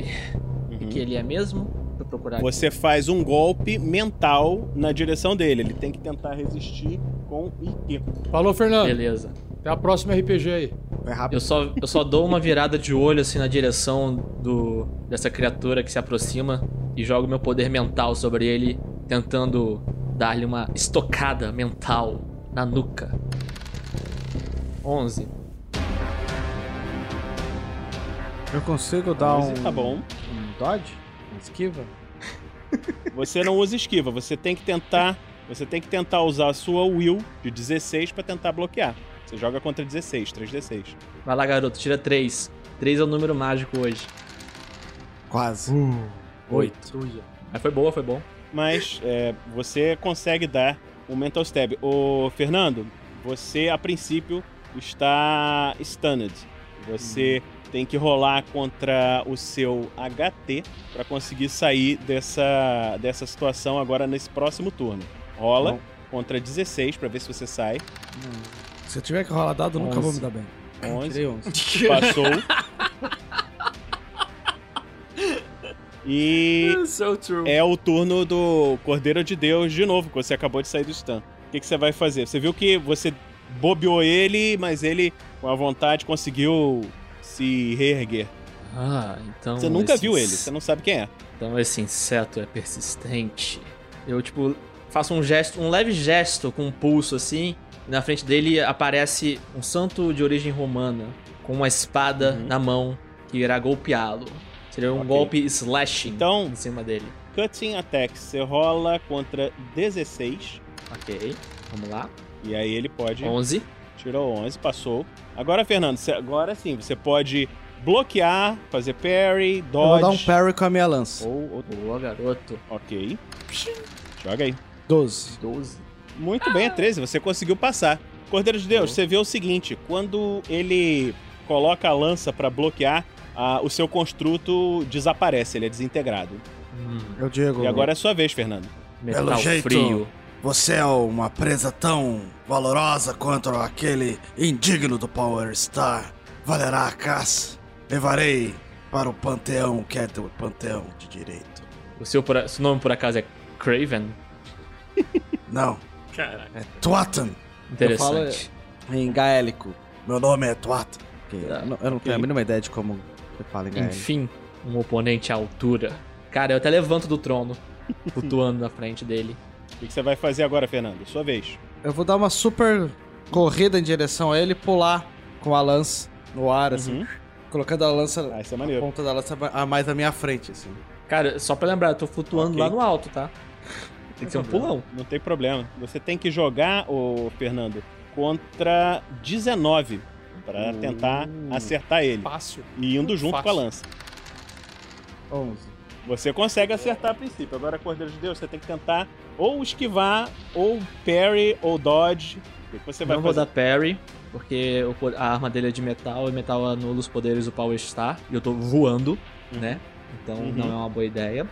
Uhum. que ele é mesmo? Vou procurar aqui. Você faz um golpe mental na direção dele. Ele tem que tentar resistir com IQ. Falou, Fernando. Beleza. Até a próxima RPG aí. Foi rápido. Eu só, eu só dou uma virada de olho assim na direção do dessa criatura que se aproxima e jogo meu poder mental sobre ele, tentando dar-lhe uma estocada mental na nuca. 11. Eu consigo dar um, Tá bom. um dodge? Uma esquiva? Você não usa esquiva, você tem que tentar. Você tem que tentar usar a sua will de 16 pra tentar bloquear. Você joga contra 16, 3d6. Vai lá, garoto, tira 3. 3 é o número mágico hoje. Quase. 8. Mas foi boa, foi bom. Mas é, você consegue dar um mental stab. Ô, Fernando, você a princípio está stunned. Você tem que rolar contra o seu HT pra conseguir sair dessa, dessa situação agora nesse próximo turno. Rola Bom. contra 16 pra ver se você sai. Se eu tiver que rolar dado, eu nunca vou me 11. dar bem. 11. Tirei 11. Passou. E So true. é o turno do Cordeiro de Deus de novo, que você acabou de sair do stun. O que, que você vai fazer? Você viu que você bobeou ele, mas ele, com a vontade, conseguiu se reerguer. Ah, então. Você nunca viu ele, você não sabe quem é. Então esse inseto é persistente. Eu, tipo, faço um gesto, um leve gesto com um pulso assim. E na frente dele aparece um santo de origem romana com uma espada Uhum. na mão que irá golpeá-lo. Seria um Ok. golpe slashing Então- em cima dele. Cutting Attack, você rola contra 16. Ok, vamos lá. E aí ele pode. 11. Tirou 11, passou. Agora, Fernando, você- agora sim, você pode bloquear, fazer parry, Eu dodge. vou dar um parry com a minha lança. Ou, ou- Boa, garoto. Ok. Joga aí. 12. 12. Muito bem, é 13, você conseguiu passar. Cordeiro de Deus, você vê o seguinte: quando ele coloca a lança pra bloquear, a- o seu construto desaparece, ele é desintegrado. Hum, Eu digo. E agora é sua vez, Fernando. metal Pelo jeito- frio. Você é uma presa tão valorosa quanto aquele indigno do Power Star. Valerá a caça. Levarei para o panteão que é do panteão de direito. O seu, por- seu nome por acaso é Craven? Não, Caraca. é Tuatan. Interessante. Em gaélico. Meu nome é Tuatan. Eu não- eu não tenho a mínima ideia de como você fala em gaélico. Enfim, um oponente à altura. Cara, eu até levanto do trono, flutuando na frente dele. O que você vai fazer agora, Fernando? Sua vez. Eu vou dar uma super corrida em direção a ele e pular com a lança no ar, assim. Uhum. Colocando a lança, Ah, isso é a ponta da lança a mais na minha frente, assim. Cara, só pra lembrar, eu tô flutuando Ok. lá no alto, tá? Tem que ser um pulão. Não tem problema. Você tem que jogar, ô Fernando, contra 19 pra tentar acertar ele. Fácil. E indo junto Fácil. com a lança. 11. Você consegue acertar a princípio. Agora, Cordeiro de Deus, você tem que tentar ou esquivar, ou parry, ou dodge. O que você vai Não vou fazer? dar parry, porque o po- a arma dele é de metal e metal anula os poderes do Power Star. E eu tô voando, né? Então Uhum. não é uma boa ideia.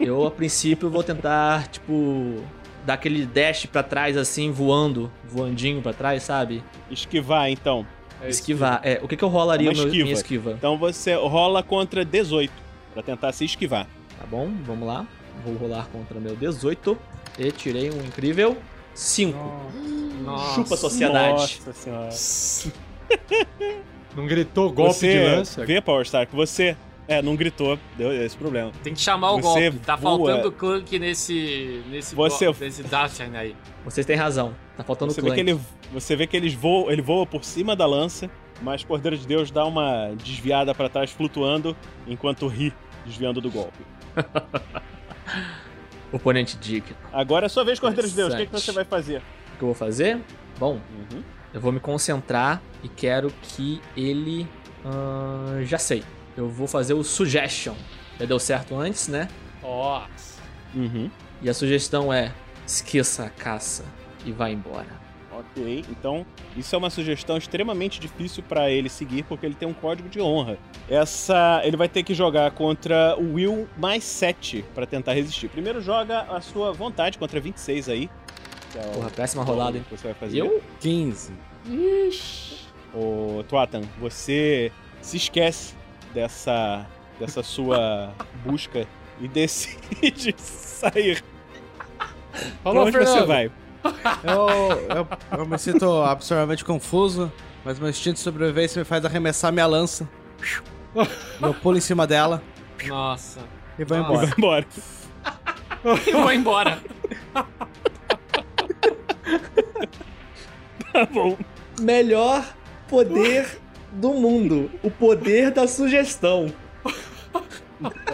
Eu, a princípio, vou tentar, tipo, dar aquele dash pra trás, assim, voando, voandinho pra trás, sabe? Esquivar, então. É. Esquivar. É, o que, que eu rolaria É uma meu, esquiva. minha esquiva? Então você rola contra 18 pra tentar se esquivar. Tá bom, vamos lá. Vou rolar contra meu 18 e tirei um incrível 5. Nossa. Chupa sociedade. Nossa senhora. Não gritou golpe você de lança? vê, Power Star, que você... É, não gritou. Deu esse problema. Tem que chamar o Você golpe. Tá voa. faltando clunk nesse. nesse Você- nesse Dashan aí. Vocês têm razão. Tá faltando Você vê, clank. que ele, você vê que eles voam, ele voa por cima da lança, mas Cordeiro de Deus dá uma desviada pra trás, flutuando, enquanto ri, desviando do golpe. Oponente digno. Agora é sua vez, Cordeiro de Deus. O que, que Interessante. você vai fazer? O que eu vou fazer? Bom, Uhum. eu vou me concentrar e quero que ele. ah, já sei. Eu vou fazer o suggestion. Já deu certo antes, né? Nossa. Uhum. E a sugestão é: esqueça a caça e vá embora. Ok, então isso é uma sugestão extremamente difícil pra ele seguir, porque ele tem um código de honra. Essa. Ele vai ter que jogar contra o Will mais 7 pra tentar resistir. Primeiro joga a sua vontade contra 26 aí. que é Porra, péssima rolada, hein? que você vai fazer. Eu? 15. Ô, Tuatan, você se esquece dessa, dessa sua busca e decide sair. Falou, pra onde Fernando. você vai? Eu, eu, eu me sinto absurdamente confuso, mas meu instinto de sobrevivência me faz arremessar minha lança. Eu pulo em cima dela Nossa. e vou Nossa. embora. Vai embora. E vou embora. Tá bom. Melhor poder do mundo: o poder da sugestão.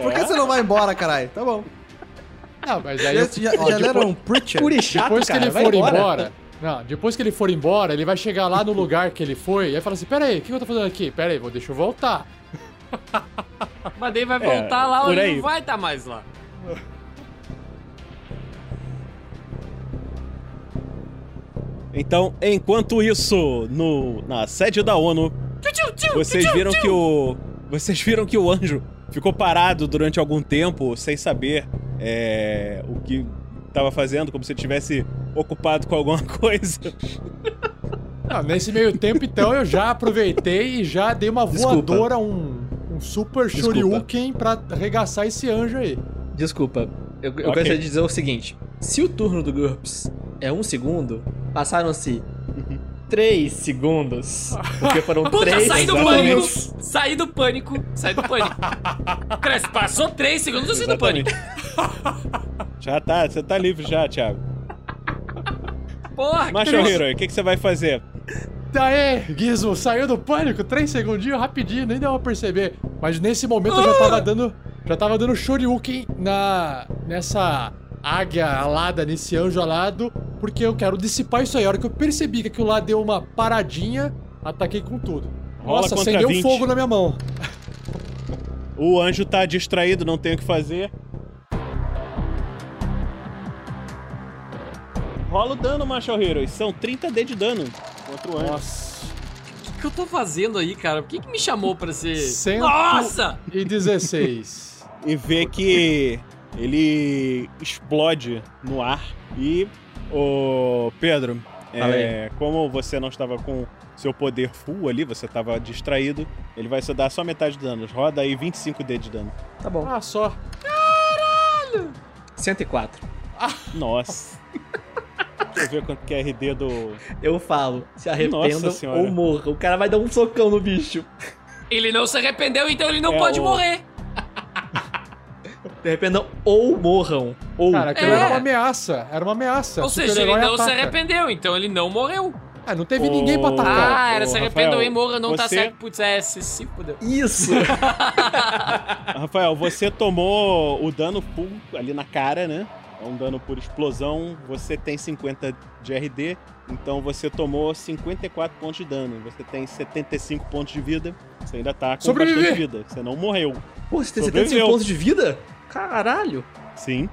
Por que você não vai embora, caralho? Tá bom. Não, mas aí... Já, eu- já, ó, já depois- um Preacher? Chato, Depois que cara. ele for embora. embora. Não, depois que ele for embora, ele vai chegar lá no lugar que ele foi e vai falar assim: Pera aí, o que eu tô fazendo aqui? Pera aí, vou, deixa eu voltar. Mas daí vai É, voltar lá por onde aí. não vai estar mais lá. Então, enquanto isso, no, na sede da ONU, vocês viram que o. Vocês viram que o anjo ficou parado durante algum tempo, sem saber é, o que estava fazendo, como se estivesse ocupado com alguma coisa. Ah, nesse meio tempo, então, eu já aproveitei e já dei uma Desculpa. voadora, um, um super Desculpa. Shoryuken pra arregaçar esse anjo aí. Desculpa, eu, eu Ok. gostaria de dizer o seguinte: se o turno do GURPS é um segundo, passaram-se três segundos. Porque foram Puta, três saí do pânico! Saí do pânico! Saí do pânico! Cresce, passou 3 segundos eu saí do pânico. Já tá, você tá livre já, Thiago. Porra, Macho que Hero, o que, que você vai fazer? Daí, Gizmo, saiu do pânico, três segundinhos, rapidinho, nem deu pra perceber. Mas nesse momento eu já tava dando. Já tava dando Shoryuken na. nessa águia alada, nesse anjo alado, porque eu quero dissipar isso aí. A hora que eu percebi que aquilo lá deu uma paradinha, ataquei com tudo. Rola Nossa, acendeu 20. fogo na minha mão. O anjo tá distraído, não tem o que fazer. Rola o dano, Macho Hero. São 30D de dano contra o anjo. Nossa. O que eu tô fazendo aí, cara? Por que, que me chamou pra ser. Cento Nossa! E 16. E vê que ele explode no ar. E, o Pedro, é, como você não estava com seu poder full ali, você estava distraído, ele vai só dar só metade de dano. Roda aí 25D de dano. Tá bom. Ah, só. 104. Nossa. Deixa eu ver quanto que é RD do. Eu falo, se arrependam senhora. ou morra. O cara vai dar um socão no bicho. Ele não se arrependeu, então ele não É, pode o- morrer. Se arrependam ou morram. Ou. Cara, aquilo É. era uma ameaça. Era uma ameaça. Ou seja, ele não se ataca. arrependeu, então ele não morreu. Ah, não teve ninguém pra atacar. Ah, era ô, se arrependeu e morra, não tá você- certo. Putz, é, se, se fudeu. Isso! Rafael, você tomou o dano full ali na cara, né? É um dano por explosão. Você tem 50 de RD, então você tomou 54 pontos de dano. Você tem 75 pontos de vida. Você ainda tá com Sobrevivi. bastante vida. Você não morreu. Pô, você tem Sobreviveu. 75 pontos de vida? Caralho! Sim.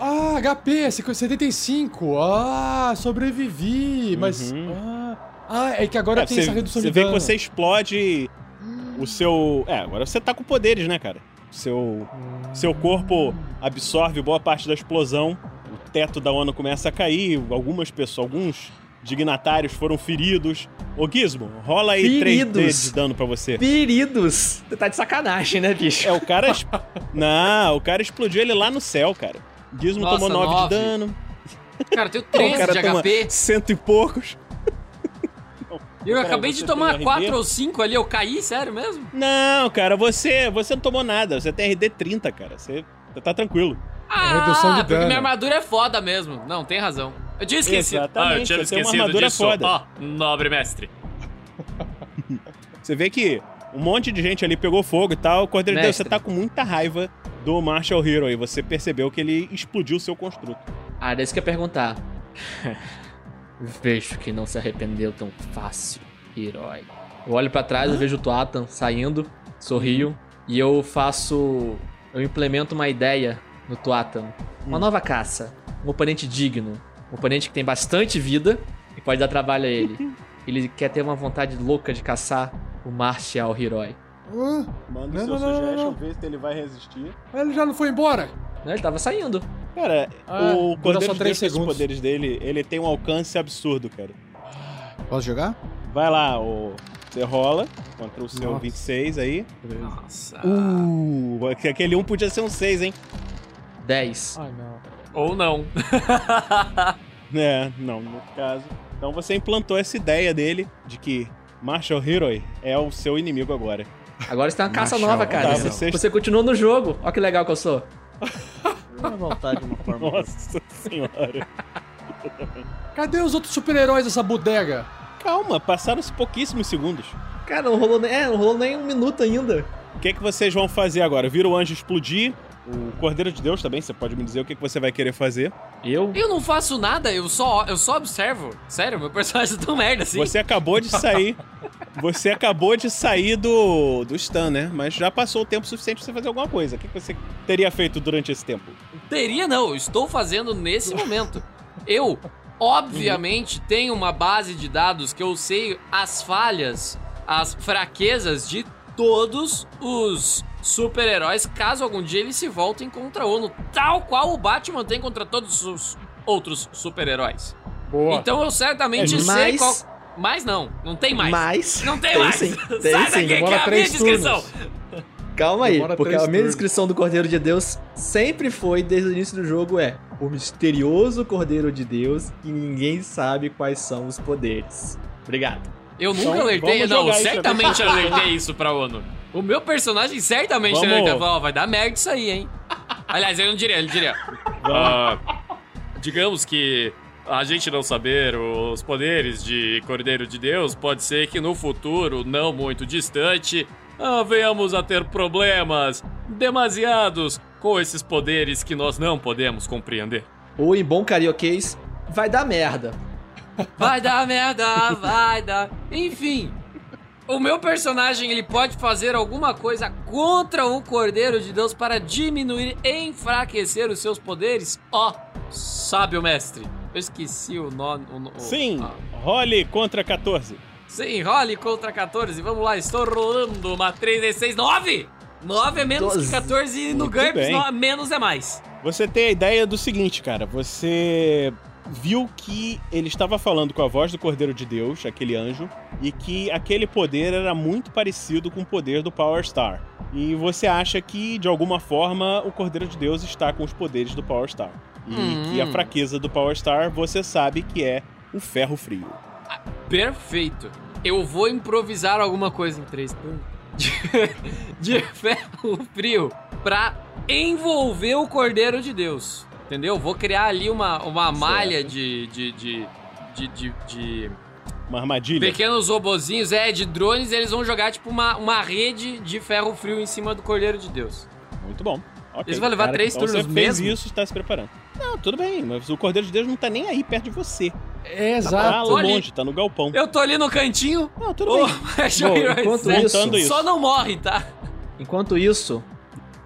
Ah, HP, 75. Ah, sobrevivi. Mas. Uhum. Ah, ah, é que agora É, tem você, essa redução você de vê dano. que você explode o seu. É, agora você tá com poderes, né, cara? Seu, seu corpo absorve boa parte da explosão. O teto da ONU começa a cair. Algumas pessoas, alguns dignatários foram feridos. Ô Gizmo, rola aí 3D Feridos? de dano pra você. Feridos! Você tá de sacanagem, né, bicho? É, o cara. es- Não, o cara explodiu ele lá no céu, cara. Gizmo Nossa, tomou 9 de nove. dano. Cara, eu tenho O 13 cara de toma HP. cento e poucos. Eu Peraí, acabei de tomar RD? 4 ou 5 ali, eu caí, sério mesmo? Não, cara, você, você não tomou nada. Você tem RD 30, cara. Você, tá tranquilo. Ah, redução de porque dano. minha armadura é foda mesmo. Não, tem razão. Eu tinha esquecido. Exatamente, ah, eu tinha você tem uma esquecido armadura disso. foda. Ó, nobre mestre. Você vê que um monte de gente ali pegou fogo e tal. Cordeiro de Deus, você tá com muita raiva do Marshall Hero aí. Você percebeu que ele explodiu o seu construto. Ah, isso que eu ia perguntar. Vejo que não se arrependeu tão fácil, herói. Eu olho pra trás e vejo o Tuatan saindo, sorrio, e eu faço. Eu implemento uma ideia no Tuatan. Uma nova caça. Um oponente digno. Um oponente que tem bastante vida e pode dar trabalho a ele. Ele quer ter uma vontade louca de caçar o Martial Herói. Ah, Manda Não, o seu não, suggestion, não, não. vê se ele vai resistir. ele já não foi embora. Ele tava saindo. Cara, Ah, o Cordeiro só de três Deus, com esses segundos. poderes dele, ele tem um alcance absurdo, cara. Posso jogar? Vai lá, o... você rola contra o seu Nossa. 26 aí. Nossa. Uh, aquele 1 podia ser um 6, hein? 10. Ai, não. Ou não. É, não, no caso. Então você implantou essa ideia dele de que Marshall Hero é o seu inimigo agora. Agora você tem uma caça Marshal, nova, cara. tá, você... você continua no jogo. Olha que legal que eu sou. À vontade, de uma forma. Nossa senhora. Cadê os outros super-heróis dessa bodega? Calma, passaram-se pouquíssimos segundos. Cara, não rolou, nem- é, não rolou nem um minuto ainda. O que, que vocês vão fazer agora? Vira o anjo explodir? O Cordeiro de Deus também, você pode me dizer o que, que você vai querer fazer. Eu? Eu não faço nada, eu só, eu só observo. Sério, meu personagem é tão merda assim. Você acabou de sair. você acabou de sair do, do stun, né? Mas já passou o tempo suficiente pra você fazer alguma coisa. O que, você teria feito durante esse tempo? Teria não, eu estou fazendo nesse momento. Eu, obviamente, tenho uma base de dados que eu sei as falhas, as fraquezas de todos os super-heróis, caso algum dia eles se voltem contra a ONU, tal qual o Batman tem contra todos os outros super-heróis. Boa. Então eu certamente É, sei mas- qual. Mas não, não tem mais. Mas. Não tem, tem mais. sim, tem Sai sim, daqui que é demora a minha três descrição. turnos. Calma aí, Demora porque a minha descrição do Cordeiro de Deus sempre foi, desde o início do jogo, é o misterioso Cordeiro de Deus e ninguém sabe quais são os poderes. Obrigado. Eu nunca Então, alertei, não, isso certamente agora. alertei isso pra ONU. O meu personagem certamente Vamos. alertei. Falou, ó, vai dar merda isso aí, hein? Aliás, ele não diria, ele diria. "Ah, digamos que a gente não saber os poderes de Cordeiro de Deus, pode ser que no futuro, não muito distante, ah, venhamos a ter problemas demasiados com esses poderes que nós não podemos compreender. Ou em bom carioquês, vai dar merda. Vai dar merda, vai dar. Enfim, o meu personagem ele pode fazer alguma coisa contra o Cordeiro de Deus para diminuir e enfraquecer os seus poderes? Ó, sábio mestre. Eu esqueci o nome. o no- o- Sim, ah. role contra 14. Sim, role contra 14. Vamos lá, estou rolando uma 3d6. 9! 9 é menos que Doze. 14 e no GURPS menos é mais. Você tem a ideia do seguinte, cara. Você viu que ele estava falando com a voz do Cordeiro de Deus, aquele anjo, e que aquele poder era muito parecido com o poder do Power Star. E você acha que, de alguma forma, o Cordeiro de Deus está com os poderes do Power Star. E Hum. que a fraqueza do Power Star você sabe que é o ferro frio. Perfeito. Eu vou improvisar alguma coisa em três. De, de ferro frio pra envolver o Cordeiro de Deus. Entendeu? Vou criar ali uma, uma malha de, de, de, de, de- de Uma armadilha. pequenos robozinhos, é, de drones, e eles vão jogar tipo uma, uma rede de ferro frio em cima do Cordeiro de Deus. Muito bom. Ok. Eles vão levar Cara, três então turnos você fez mesmo? isso, está se preparando. Não, tudo bem, mas o Cordeiro de Deus não tá nem aí perto de você. É, Tá exato. lá ali. longe, tá no galpão. Eu tô ali no cantinho. Não, tudo Ô, bem. Bom, enquanto isso- isso. Só não morre, tá? Enquanto isso,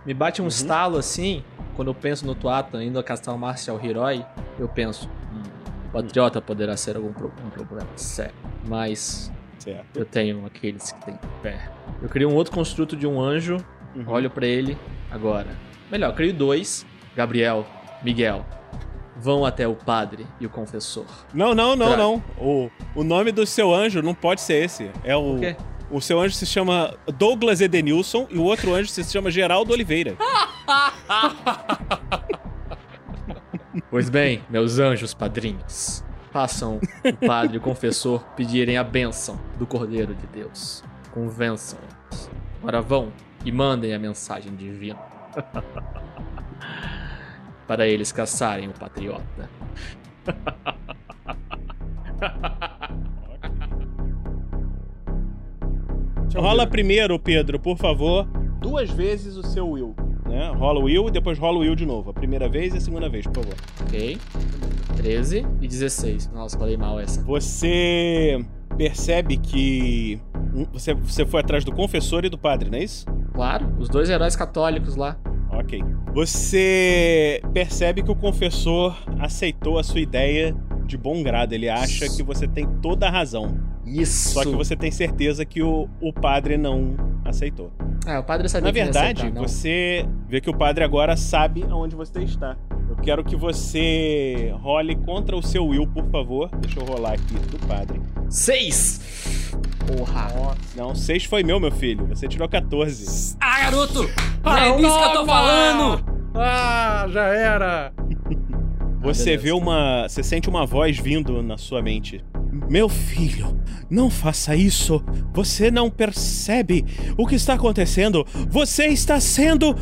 me bate um Uhum. estalo assim, quando eu penso no Tuata indo a castar o Marcial Hiroi, eu penso, hum, o Patriota poderá ser algum pro- um problema sério, mas Certo. eu tenho aqueles que têm pé. Eu crio um outro construto de um anjo, Uhum. olho pra ele agora. Melhor, eu crio dois, Gabriel, Miguel, vão até o padre e o confessor. Não, não, não, não. O, o nome do seu anjo não pode ser esse. É o. Quê? O seu anjo se chama Douglas Edenilson e o outro anjo se chama Geraldo Oliveira. Pois bem, meus anjos padrinhos, façam o padre e o confessor pedirem a bênção do Cordeiro de Deus. Convençam-os. Agora vão e mandem a mensagem divina. Para eles caçarem o patriota. Rola primeiro, Pedro, por favor, duas vezes o seu Will. Né? Rola o Will e depois rola o Will de novo. A primeira vez e a segunda vez, por favor. Ok? 13 e 16. Nossa, falei mal essa. Você percebe que. Você, você foi atrás do confessor e do padre, não é isso? Claro, os dois heróis católicos lá. Ok. Você percebe que o confessor aceitou a sua ideia de bom grado. Ele acha que você tem toda a razão. Isso. Só que você tem certeza que o, o padre não aceitou. Ah, o padre sabia Na que verdade, aceitar, não. você vê que o padre agora sabe aonde você está. Eu quero que você role contra o seu Will, por favor. Deixa eu rolar aqui do padre. Seis! Porra. Não, 6 foi meu, meu filho. Você tirou 14. Ah, garoto! É disso que eu tô falando! Ah, já era. Você beleza. vê uma. Você sente uma voz vindo na sua mente. Meu filho, não faça isso. Você não percebe o que está acontecendo. Você está sendo.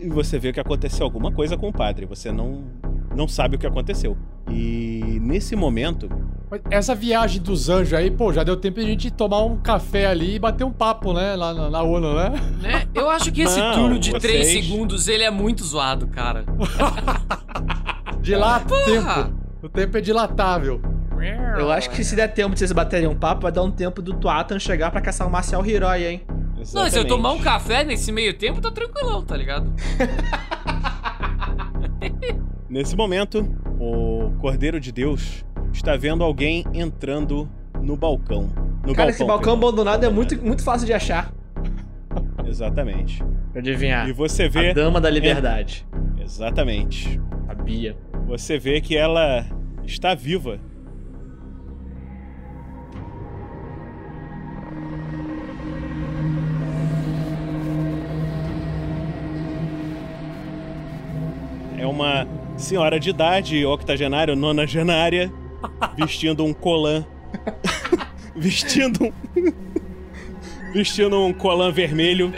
E você vê que aconteceu alguma coisa com o padre. Você não. Não sabe o que aconteceu. E nesse momento, Essa viagem dos anjos aí, pô, já deu tempo de a gente tomar um café ali e bater um papo, né? Lá na, na ONU, né? Né? Eu acho que esse Não, turno de 3 vocês- segundos ele é muito zoado, cara. Dilata o Porra! tempo. O tempo é dilatável. Eu acho que se der tempo de vocês baterem um papo, vai dar um tempo do Tuatan chegar pra caçar o Marcial Hiroi, hein? Não, se eu exatamente. tomar um café nesse meio tempo, tá tranquilão, tá ligado? Nesse momento, o Cordeiro de Deus está vendo alguém entrando no balcão. No Cara, esse balcão abandonado é muito, muito fácil de achar. Exatamente. Pra adivinhar. E você vê. A Dama da Liberdade. Exatamente. A Bia. Você vê que ela está viva. É uma senhora de idade, octogenária, nonagenária, vestindo um colã. vestindo um. vestindo um colã vermelho,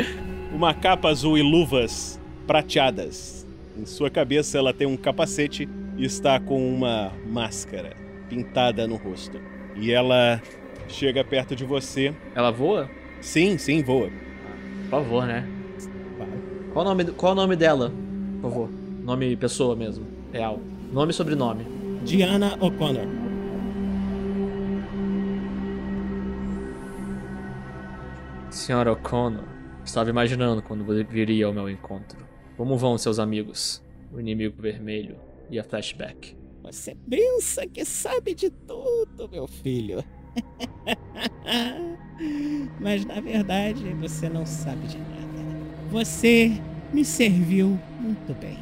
uma capa azul e luvas prateadas. Em sua cabeça ela tem um capacete e está com uma máscara pintada no rosto. E ela chega perto de você. Ela voa? Sim, sim, voa. Por favor, né? Qual o nome, qual o nome dela? Por favor. Nome pessoa mesmo. Real. Nome e sobrenome. Diana O'Connor. Senhora O'Connor, estava imaginando quando você viria ao meu encontro. Como vão seus amigos? O inimigo vermelho e a flashback. Você pensa que sabe de tudo, meu filho. Mas na verdade você não sabe de nada. Você me serviu muito bem.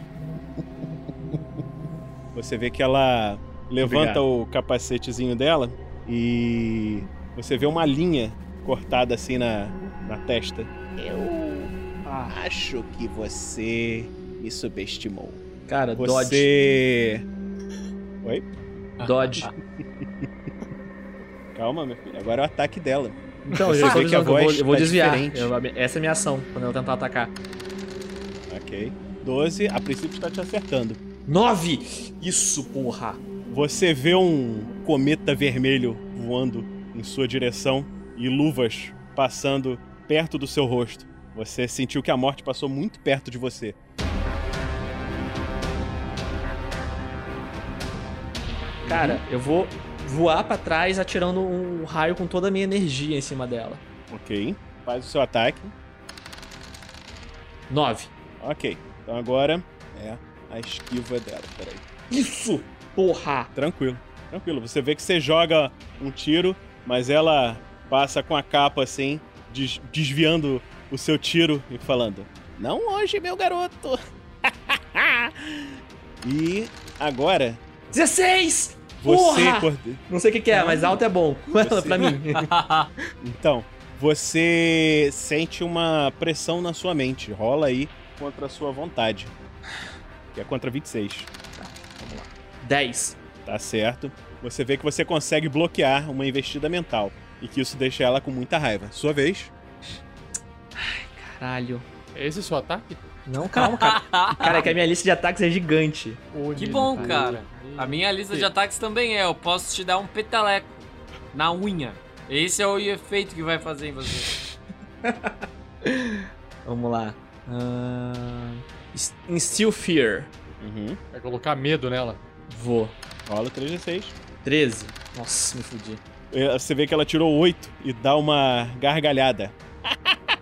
Você vê que ela levanta Obrigado. o capacetezinho dela e você vê uma linha cortada assim na, na testa. Eu acho que você me subestimou. Cara, Dodge. Você. Oi? Dodge. Calma, meu filho. Agora é o ataque dela. Então, Você eu, vê que a eu vou, voz eu vou tá desviar. Eu- essa é a minha ação, quando eu tentar atacar. Ok. 12, a princípio está te acertando. 9! Isso, porra! Você vê um cometa vermelho voando em sua direção e luvas passando perto do seu rosto. Você sentiu que a morte passou muito perto de você. Cara, eu vou voar pra trás atirando um raio com toda a minha energia em cima dela. Ok. Faz o seu ataque. 9. Ok. Então agora é a esquiva dela. Peraí. Isso! Porra! Tranquilo. Tranquilo. Você vê que você joga um tiro, mas ela passa com a capa assim, des- desviando o seu tiro e falando: Não hoje, meu garoto! e agora 16! você. Não sei o que, que é, mas alto é bom. Você- pra mim. Então, você sente uma pressão na sua mente. Rola aí contra a sua vontade. Que é contra 26. 10. Tá certo. Você vê que você consegue bloquear uma investida mental. E que isso deixa ela com muita raiva. Sua vez. Caralho. Esse é o seu ataque? Não, calma, cara. cara, é que a minha lista de ataques é gigante. Que bom, cara. A minha lista de ataques também é. Eu posso te dar um peteleco na unha. Esse é o efeito que vai fazer em você. Vamos lá. Ah, Ins- Instill Fear. Uhum. Vai colocar medo nela. Vou. Rola 3 de 6. 13. Nossa, me fudi. Você vê que ela tirou 8 e dá uma gargalhada.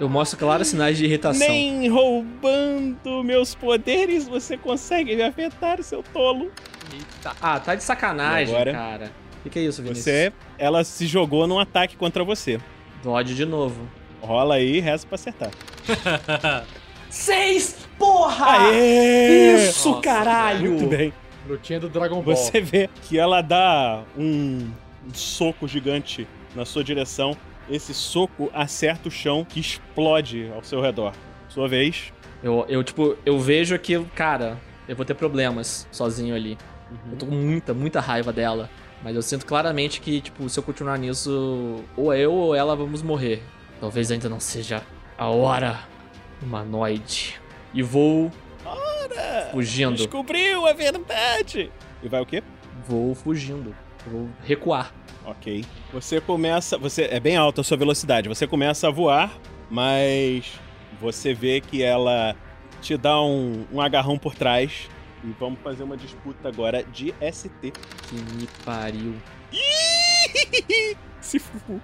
Eu mostro claros sinais de irritação. Nem roubando meus poderes você consegue me afetar, seu tolo. Eita. Ah, tá de sacanagem, agora? cara. O que, que é isso, Vinícius? Você, ela se jogou num ataque contra você. Dodge de novo. Rola aí e resta pra acertar. Seis! Porra! Aê! Isso, Nossa, caralho! Muito bem. Lutinha do Dragon Ball. Você vê que ela dá um, um soco gigante na sua direção. Esse soco acerta o chão que explode ao seu redor. Sua vez. Eu, eu, tipo, eu vejo que, cara, eu vou ter problemas sozinho ali. Eu tô com muita, muita raiva dela. Mas eu sinto claramente que, tipo, se eu continuar nisso, ou eu ou ela vamos morrer. Talvez ainda não seja a hora. Humanoide. E vou Ora! fugindo. Descobriu a verdade! E vai o quê? Vou fugindo. Vou recuar. Ok. Você começa. Você é bem alta a sua velocidade. Você começa a voar, mas você vê que ela te dá um, um agarrão por trás. E vamos fazer uma disputa agora de ST. Que me pariu. Se fu.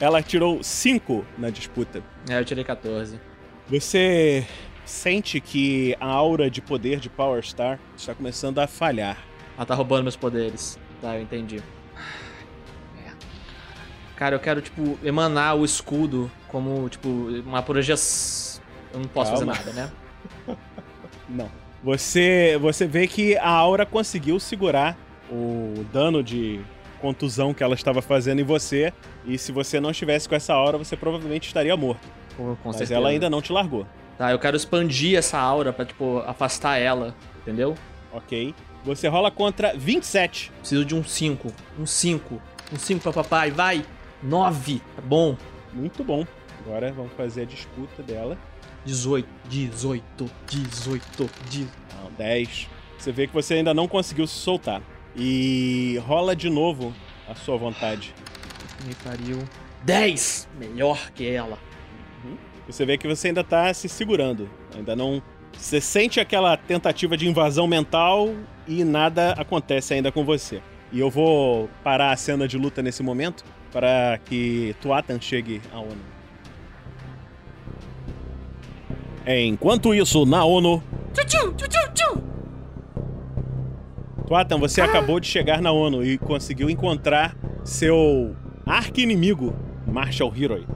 Ela tirou 5 na disputa. É, eu tirei 14. Você sente que a aura de poder de Power Star está começando a falhar. Ela tá roubando meus poderes. Tá, eu entendi. Cara, eu quero, tipo, emanar o escudo como, tipo, uma projeção. Eu não posso Calma. fazer nada, né? Não. Você, você vê que a aura conseguiu segurar o dano de contusão que ela estava fazendo em você. E se você não estivesse com essa aura, você provavelmente estaria morto. Com, com Mas certeza. ela ainda não te largou. Tá, eu quero expandir essa aura pra, tipo, afastar ela, entendeu? Ok. Você rola contra 27. Preciso de um 5. Um 5. Um 5 pra papai, vai! 9, tá bom. Muito bom. Agora vamos fazer a disputa dela. 18, 18, 18, 18. Não, 10. Você vê que você ainda não conseguiu se soltar. E rola de novo a sua vontade. Me pariu. 10! Melhor que ela. Você vê que você ainda tá se segurando. Ainda não. Você sente aquela tentativa de invasão mental e nada acontece ainda com você. E eu vou parar a cena de luta nesse momento para que Tuatan chegue à ONU. Enquanto isso, na ONU. Tuatan, você acabou de chegar na ONU e conseguiu encontrar seu arqui-inimigo, Marshall Hiroi.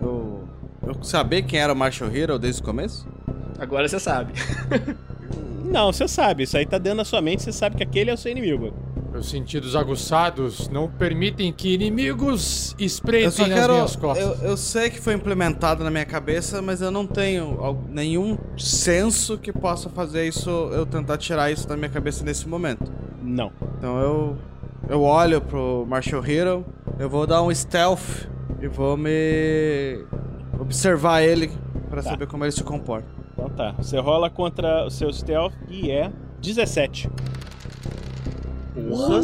Eu, eu sabia quem era o Marshall Hero desde o começo? Agora você sabe. Não, você sabe, isso aí tá dentro da sua mente, você sabe que aquele é o seu inimigo. Meus sentidos aguçados não permitem que inimigos Eu só espreitem as quero. minhas costas. Eu, eu sei que foi implementado na minha cabeça, mas eu não tenho nenhum senso que possa fazer isso, eu tentar tirar isso da minha cabeça nesse momento. Não. Então eu. Eu olho pro Marshall Hero, eu vou dar um stealth e vou me. observar ele pra Tá. saber como ele se comporta. Então tá. Você rola contra o seu stealth e é 17. Porra!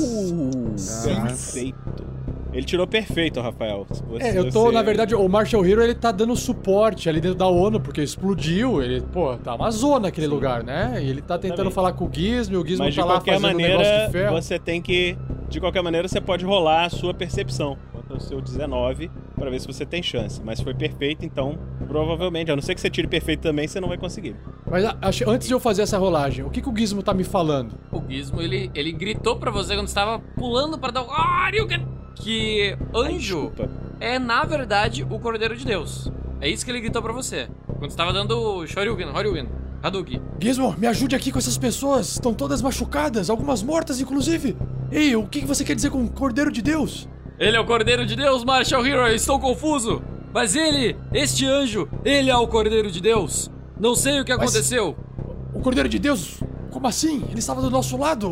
Perfeito. Ele tirou perfeito, Rafael. Você- É, eu tô, você- na verdade, o Marshall Hero ele tá dando suporte ali dentro da ONU, porque explodiu, ele, pô, tá uma zona aquele lugar, né? E ele tá tentando Exatamente. falar com o Gizmo, o Gizmo Mas tá lá fazendo um negócio maneira, de ferro. você tem que. De qualquer maneira, você pode rolar a sua percepção o seu 19 pra ver se você tem chance. Mas foi perfeito, então provavelmente, a não ser que você tire perfeito também, você não vai conseguir. Mas a- acho- antes de eu fazer essa rolagem, o que, que o Gizmo tá me falando? O Gizmo, ele, ele gritou pra você quando estava pulando para dar o que anjo Desculpa. é, na verdade, o Cordeiro de Deus. É isso que ele gritou pra você. Quando estava dando o Shoryuken, Horyuken, Hadouken. Gizmo, me ajude aqui com essas pessoas, estão todas machucadas, algumas mortas inclusive. Ei, o que, que você quer dizer com Cordeiro de Deus? Ele é o Cordeiro de Deus, Marshall Hero, estou confuso. Mas ele, este anjo, ele é o Cordeiro de Deus. Não sei o que Mas- aconteceu. O Cordeiro de Deus? Como assim? Ele estava do nosso lado?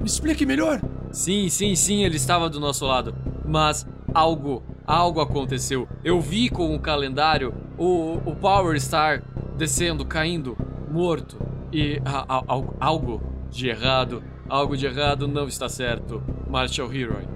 Me explique melhor. Sim, sim, sim, ele estava do nosso lado. Mas algo, algo aconteceu. Eu vi com o calendário o, o Power Star descendo, caindo, morto. E a- a- al- algo de errado, algo de errado não está certo, Marshall Hero.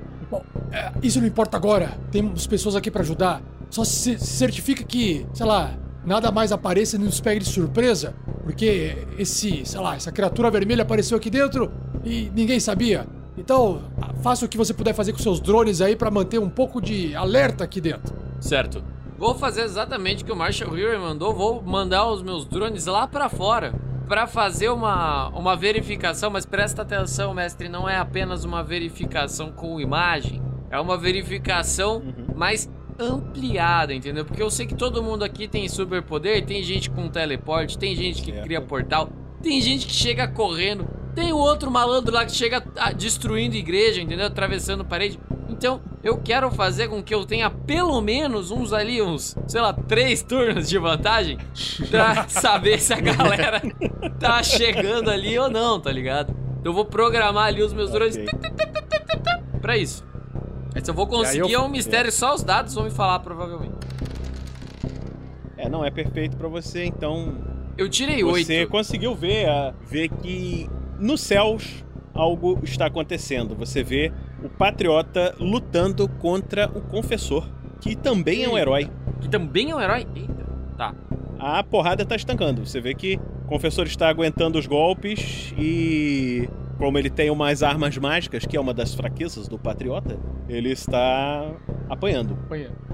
É, isso não importa agora. Temos pessoas aqui pra ajudar. Só se certifica que, sei lá, nada mais apareça e nos pegue de surpresa. Porque esse, sei lá, essa criatura vermelha apareceu aqui dentro e ninguém sabia. Então, faça o que você puder fazer com seus drones aí pra manter um pouco de alerta aqui dentro. Certo. Vou fazer exatamente o que o Marshall Hero mandou. Vou mandar os meus drones lá pra fora pra fazer uma, uma verificação. Mas presta atenção, mestre, não é apenas uma verificação com imagem. É uma verificação mais ampliada, entendeu? Porque eu sei que todo mundo aqui tem superpoder. Tem gente com teleporte, tem gente que Certo. cria portal, tem gente que chega correndo. Tem o outro malandro lá que chega ah, destruindo igreja, entendeu? Atravessando parede. Então, eu quero fazer com que eu tenha pelo menos uns ali, uns, sei lá, três turnos de vantagem pra saber se a galera tá chegando ali ou não, tá ligado? Então eu vou programar ali os meus drones pra isso. Aí, se eu vou conseguir eu- é um mistério, só os dados vão me falar, provavelmente. É, não é perfeito pra você, então Eu tirei você oito. conseguiu ver, a- ver que nos céus algo está acontecendo. Você vê o patriota lutando contra o confessor, que também é um Eita. herói. Que também é um herói? Eita. Tá. A porrada tá estancando. Você vê que o confessor está aguentando os golpes e como ele tem umas armas mágicas, que é uma das fraquezas do patriota, ele está apanhando.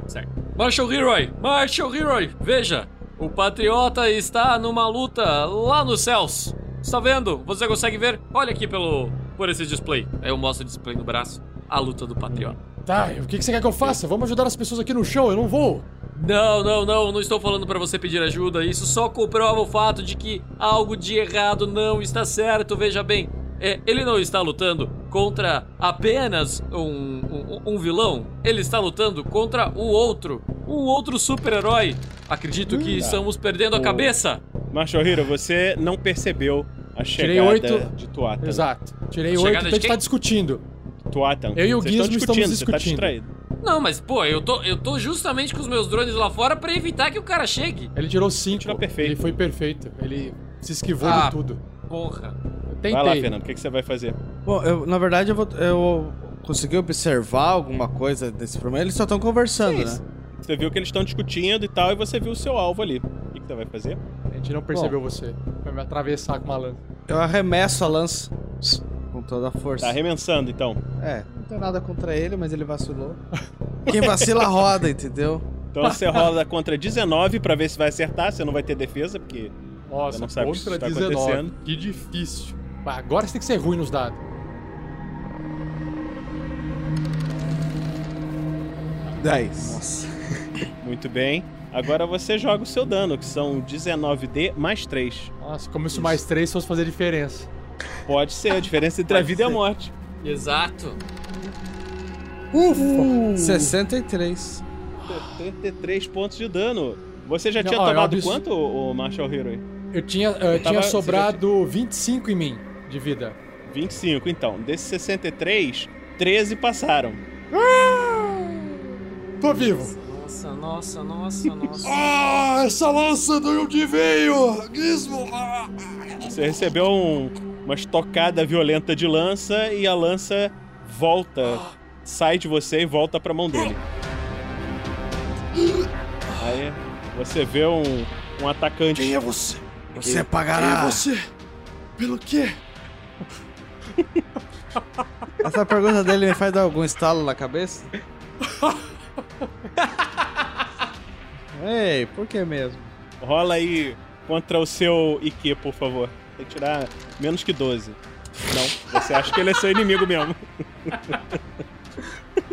Certo. Marshall Heroy! Marshall Heroy! Veja! O Patriota está numa luta lá nos céus. Está vendo? Você consegue ver? Olha aqui pelo por esse display. Aí eu mostro o display no braço. A luta do Patriota. Tá, e o que, que você quer que eu faça? Vamos ajudar as pessoas aqui no chão, eu não vou. Não, não, não, não estou falando pra você pedir ajuda. Isso só comprova o fato de que algo de errado não está certo. Veja bem, é, ele não está lutando contra apenas um, um, um vilão. Ele está lutando contra o outro um outro super-herói. Acredito que estamos perdendo a cabeça. Marshall Hero, você não percebeu a Tirei chegada oito. de Tuatan. Exato. Tirei oito, então a gente tá quem? discutindo. Tuatan. Eu e o Gizmo estamos discutindo, Você tá distraído. Não, mas pô, eu tô, eu tô justamente com os meus drones lá fora pra evitar que o cara chegue. Ele tirou cinco. Tirou perfeito. Ele foi perfeito. Ele se esquivou Ah. de tudo. Porra. Tentei. Vai lá, Fernando, o que, que você vai fazer? Bom, eu, na verdade, eu, vou, eu consegui observar alguma coisa desse problema. Eles só estão conversando, né? Você viu que eles estão discutindo e tal, e você viu o seu alvo ali. O que, que você vai fazer? A gente não percebeu você. Vai me atravessar com uma lança. Eu arremesso a lança com toda a força. Tá arremessando, então. É, não tem nada contra ele, mas ele vacilou. Quem vacila roda, entendeu? Então você rola contra 19 pra ver se vai acertar. Você não vai ter defesa, porque Nossa, Você não sabe o que contra tá 19. acontecendo. Que difícil. Agora você tem que ser ruim nos dados. 10. muito bem. Agora você joga o seu dano, que são 19D mais 3. Nossa, como se mais três fosse fazer diferença. Pode ser a diferença entre a vida e a morte. Exato. Ufa! 63. 73 pontos de dano. Você já Não, tinha ó, é tomado quanto, o Marshall Hero? Eu tinha, eu tava- tinha já sobrado 25 em mim de vida. 25, então. Desses 63, 13 passaram. Tô vivo. Nossa, nossa, nossa, nossa. Ah, essa lança de onde veio? Gizmo! Você recebeu um- uma estocada violenta de lança e a lança volta, sai de você e volta pra mão dele. Aí você vê um, um atacante. Quem é você? Você pagará. Quem é você? Pelo quê? Essa pergunta dele me faz dar algum estalo na cabeça? Ei, por que mesmo? Rola aí contra o seu IQ, por favor. Tem que tirar menos que 12. Não, você acha que ele é seu inimigo mesmo.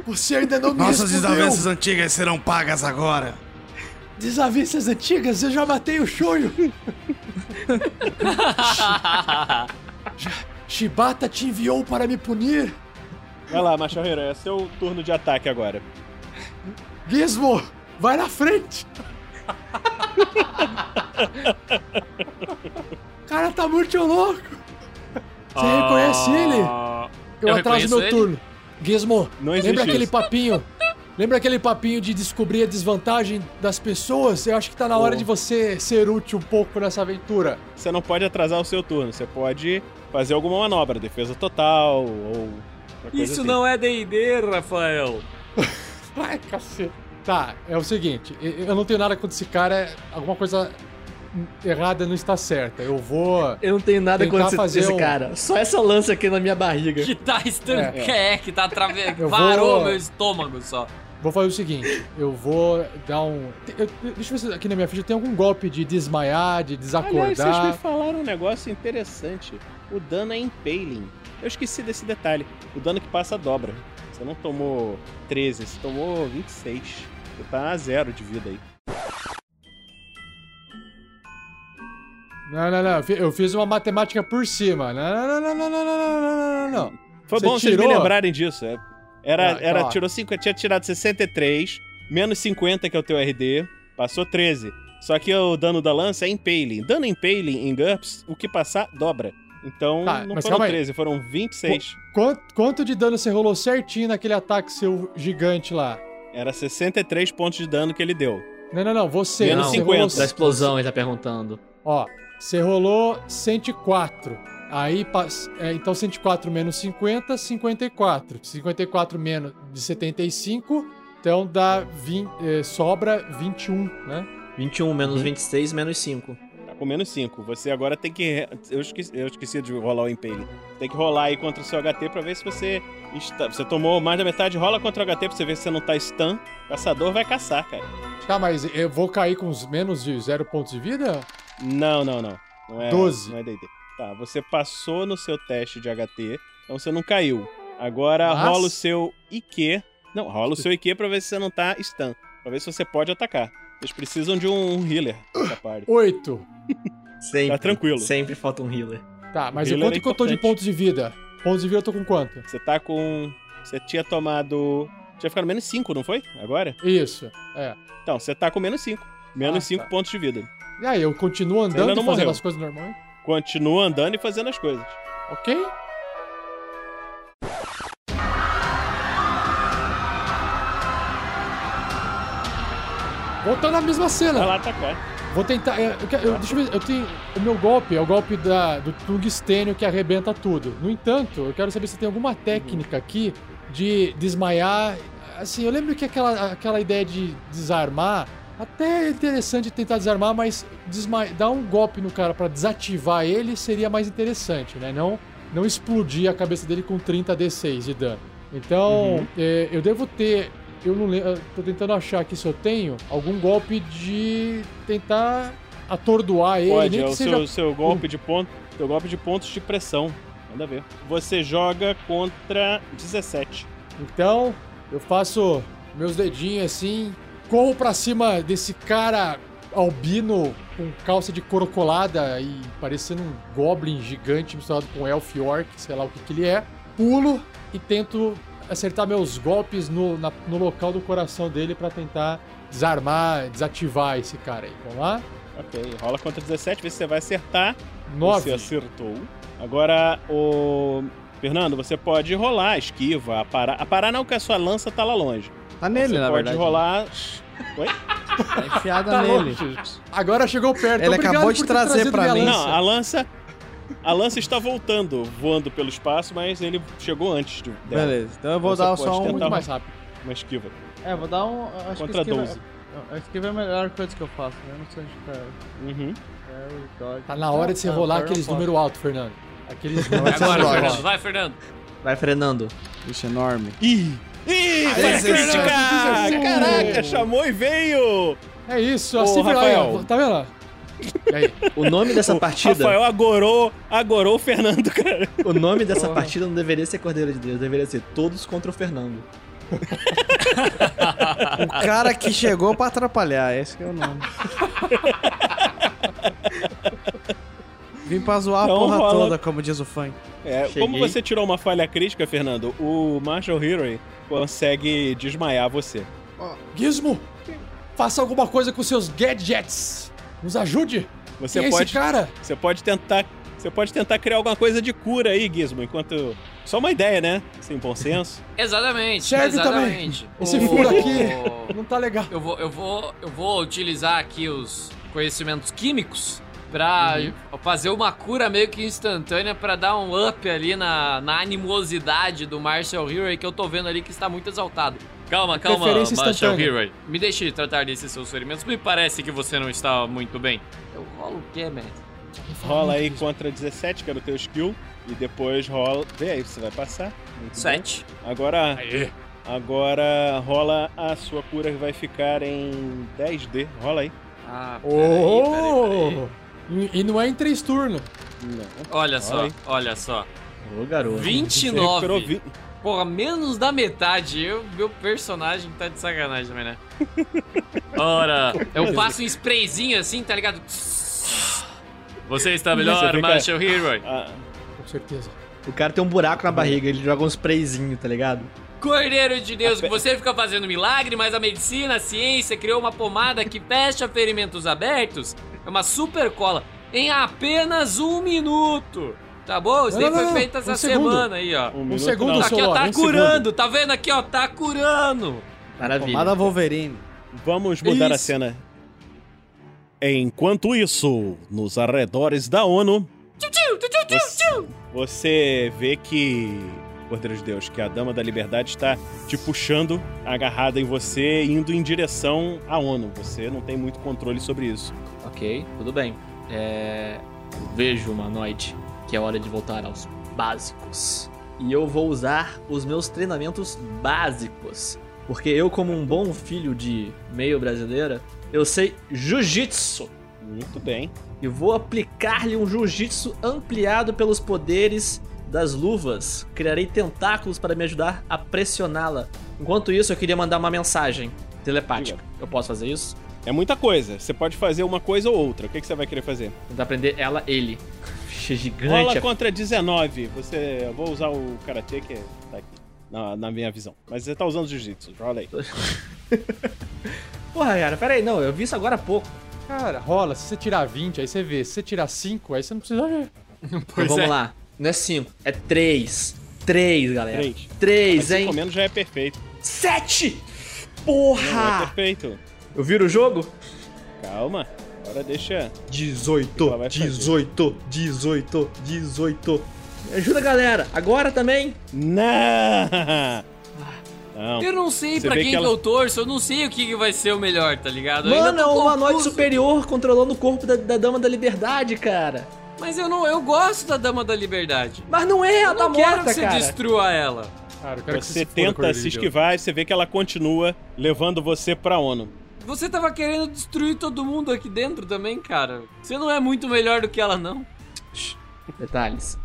Você ainda não me Nossas respondeu. desavenças antigas serão pagas agora. Desavenças antigas, eu já matei o Shoujo. Shibata te enviou para me punir. Vai lá, Machorreiro, é seu turno de ataque agora. Gizmo, vai na frente. O cara tá muito louco. Você reconhece ele? Eu, Ah, Eu atraso meu ele? turno. Gizmo, lembra aquele papinho? Lembra aquele papinho de descobrir a desvantagem das pessoas? Eu acho que tá na hora Oh. de você ser útil um pouco nessa aventura. Você não pode atrasar o seu turno, você pode fazer alguma manobra, defesa total ou. Isso assim. não é D&D, Rafael. Ai, cacete. Tá, é o seguinte, eu não tenho nada contra esse cara, alguma coisa errada não está certa. Eu vou. Eu não tenho nada Tentar contra esse, fazer esse um- cara. Só essa lança aqui na minha barriga. Que tá estanque, é, que tá atravessando. Eu Parou vou- meu estômago só. Vou fazer o seguinte, eu vou dar um. eu- deixa eu ver se aqui na minha ficha tem algum golpe de desmaiar, de Aliás, vocês me desacordar. falaram um negócio interessante. O dano é impaling. Eu esqueci desse detalhe. O dano que passa dobra. Você não tomou 13, você tomou 26. Você tá a zero de vida aí. Não, não, não. eu fi- Eu fiz uma matemática por cima. Não, não, não, não, não, não, não, não, não. Foi Você bom vocês me tirou? lembrarem disso. é. Era, Ah, então, era, ó. tirou 5, tinha tirado 63, menos 50 que é o teu RD, passou 13. Só que o dano da lança é impaling. Dano impaling em GURPS, o que passar, dobra. Então Tá, não mas foram calma aí. 13, foram 26. Quanto, quanto de dano você rolou certinho naquele ataque seu gigante lá? Era 63 pontos de dano que ele deu. Não, não, não. Você. Menos você 50. rolou- Da explosão, ele tá perguntando. Ó, você rolou 104. Aí, é, então 104 menos 50, 54. 54 menos de 75, então dá 20, é, sobra 21, né? 21 menos 26 menos 5. Tá com menos 5. Você agora tem que. Eu esqueci, eu esqueci de rolar o impaling. Tem que rolar aí contra o seu HT pra ver se você. Está... Você tomou mais da metade, rola contra o HT pra você ver se você não tá stun. Caçador vai caçar, cara. Tá, mas eu vou cair com os menos de 0 pontos de vida? Não, não, não. Não é, 12. Não é DD. Tá, você passou no seu teste de HT, então você não caiu. Agora Mas- rola o seu IQ. Não, rola o seu IQ pra ver se você não tá stun. Pra ver se você pode atacar. Eles precisam de um healer nessa parte. 8. Sempre. Tá tranquilo. Sempre falta um healer. Tá, mas Healer quanto é que eu tô de pontos de vida? Pontos de vida eu tô com quanto? Você tá com. Você tinha tomado. Tinha ficado menos 5, não foi? Agora? Isso, é. Então, você tá com menos 5. Menos Ah, 5 tá. pontos de vida. E aí, eu continuo andando fazendo morreu. as coisas normais? Continua andando e fazendo as coisas. Ok? Voltando à mesma cena. Vai lá atacar. Vou tentar. é, Eu, eu- deixa eu ver. Eu tenho. O meu golpe é o golpe da, do tungstênio que arrebenta tudo. No entanto, eu quero saber se tem alguma técnica aqui de desmaiar. Assim, eu lembro que aquela, aquela ideia de desarmar. Até é interessante tentar desarmar, mas desma... dar um golpe no cara pra desativar ele seria mais interessante, né? Não, não explodir a cabeça dele com 30 D6 de dano. Então, Uhum. é, eu devo ter. Eu não lembro. Tô tentando achar aqui se eu tenho algum golpe de tentar atordoar ele. Pode, é o seja. seu, seu golpe de ponto. Seu golpe de pontos de pressão. Manda ver. Você joga contra 17. Então, eu faço meus dedinhos assim, corro pra cima desse cara albino com calça de couro colada e parecendo um goblin gigante misturado com elf orc, sei lá o que que ele é. Pulo e tento acertar meus golpes no, na- no local do coração dele pra tentar desarmar, desativar esse cara aí. Vamos lá? Ok, rola contra 17, vê se você vai acertar. Nove. Você acertou. Agora, o. Fernando, você pode rolar, esquiva, aparar. Aparar não, que a sua lança tá lá longe. Tá nele, você na pode verdade. rolar. Oi? Tá enfiada Tá nele. longe. Agora chegou perto. Ele Obrigado acabou de trazer pra mim. Não, a lança. A lança está voltando, voando pelo espaço, mas ele chegou antes de, dela. Beleza, então eu vou dar só um. Muito mais rápido. Uma esquiva. É, vou dar um. Acho Contra que esquiva, 12. A esquiva é a melhor coisa que eu faço, né? Eu não sei onde tá. Uhum. Dodge. Tá na hora de você rolar aqueles números altos, Fernando. Aqueles números Agora, dodge. Fernando. Vai, Fernando. Vai frenando. Bicho enorme. Ih! Ih, criticar! Zezé. Caraca, chamou e veio! É isso, Ô, assim Rafael. Aí, tá vendo? O nome dessa O partida. Rafael agorou, agorou o Fernando, cara. O nome dessa partida não deveria ser Cordeiro de Deus, deveria ser Todos contra o Fernando. O cara que chegou pra atrapalhar, esse que é o nome. Vim pra zoar Então a porra rola- toda, como diz o funk. É, Cheguei. como você tirou uma falha crítica, Fernando, o Marshall Hero consegue desmaiar você. Gizmo, faça alguma coisa com seus gadgets. Nos ajude. Você Quem é pode, esse cara? você pode tentar, você pode tentar criar alguma coisa de cura aí, Gizmo, enquanto só uma ideia, né? Sem bom senso. Exatamente. Serve exatamente. Esse O- furo aqui não tá legal. Eu vou, eu vou, eu vou utilizar aqui os conhecimentos químicos pra Uhum. fazer uma cura meio que instantânea pra dar um up ali na, na animosidade do Marshall Hero que eu tô vendo ali que está muito exaltado. Calma, calma, Marshall instantânea. Hero. Me deixe tratar desses seus ferimentos. Me parece que você não está muito bem. Eu rolo o quê, man? Rola aí contra 17, que era o teu skill, e depois rola. Vê aí, você vai passar. Muito bom. Sete. Agora, Aê. agora rola a sua cura que vai ficar em 10D. Rola aí. Ah, peraí, peraí, peraí. E não é em três turnos. Não. Olha só, aí. olha só. Ô, garoto. Você recuperou 29. vi- Porra, menos da metade. Eu, meu personagem tá de sacanagem também, né? Ora, eu passo um sprayzinho assim, tá ligado? Você está Você melhor, fica- Marshall Hero. Ah, Com certeza. O cara tem um buraco na barriga, ele joga um sprayzinho, tá ligado? Cordeiro de Deus, que você fica fazendo milagre, mas a medicina, a ciência criou uma pomada que fecha ferimentos abertos. É uma super cola. Em apenas um minuto. Tá bom? Isso Não, daí foi não, feito essa um segundo. semana aí, ó. um minuto segundo. Aqui, ó, tá um curando. Tá vendo aqui, ó? Tá curando. Maravilha. Pomada Wolverine. Vamos mudar a Isso. cena. Enquanto isso, nos arredores da ONU, você, você vê que, Cordeiro de Deus, que a Dama da Liberdade está te puxando, agarrada em você, indo em direção à ONU. Você não tem muito controle sobre isso. Ok, tudo bem. É... Vejo, humanoide, que é hora de voltar aos básicos. E eu vou usar os meus treinamentos básicos. Porque eu, como um bom filho de meio brasileira, eu sei jiu-jitsu. Muito bem. E vou aplicar-lhe um jiu-jitsu ampliado pelos poderes das luvas. Criarei tentáculos para me ajudar a pressioná-la. Enquanto isso, eu queria mandar uma mensagem telepática. Eu posso fazer isso? É muita coisa. Você pode fazer uma coisa ou outra. O que, que você vai querer fazer? Tentar aprender ela, ele. Ficha Rola gigante. contra 19. Você. Eu vou usar o karatê que tá aqui. na, na minha visão. Mas você tá usando jiu-jitsu, rola aí. Porra, cara, pera aí, não, eu vi isso agora há pouco. Cara, rola. Se você tirar 20, aí você vê. Se você tirar 5, aí você não precisa ver. Então vamos lá. Não é 5, é 3. 3, galera. Três. 3, Mas hein? cinco menos já é perfeito. 7! Não é Porra! perfeito. Eu viro o jogo? Calma. Agora deixa. 18, Ela vai fazer. 18, 18, 18. Me ajuda, galera. Agora também. Não! Não. Eu não sei Você pra quem que que, ela- eu torço, eu não sei o que, vai ser o melhor, tá ligado? Mano, é um humanoide superior controlando o corpo da, da Dama da Liberdade, cara. Mas eu não, eu gosto da Dama da Liberdade. Mas não é, ela Eu tá não quero morta, que você cara. destrua ela. Cara, eu quero que Você se foda, tenta se esquivar e você vê que ela continua levando você pra ONU. Você tava querendo destruir todo mundo aqui dentro também, cara. Você não é muito melhor do que ela, não. Detalhes.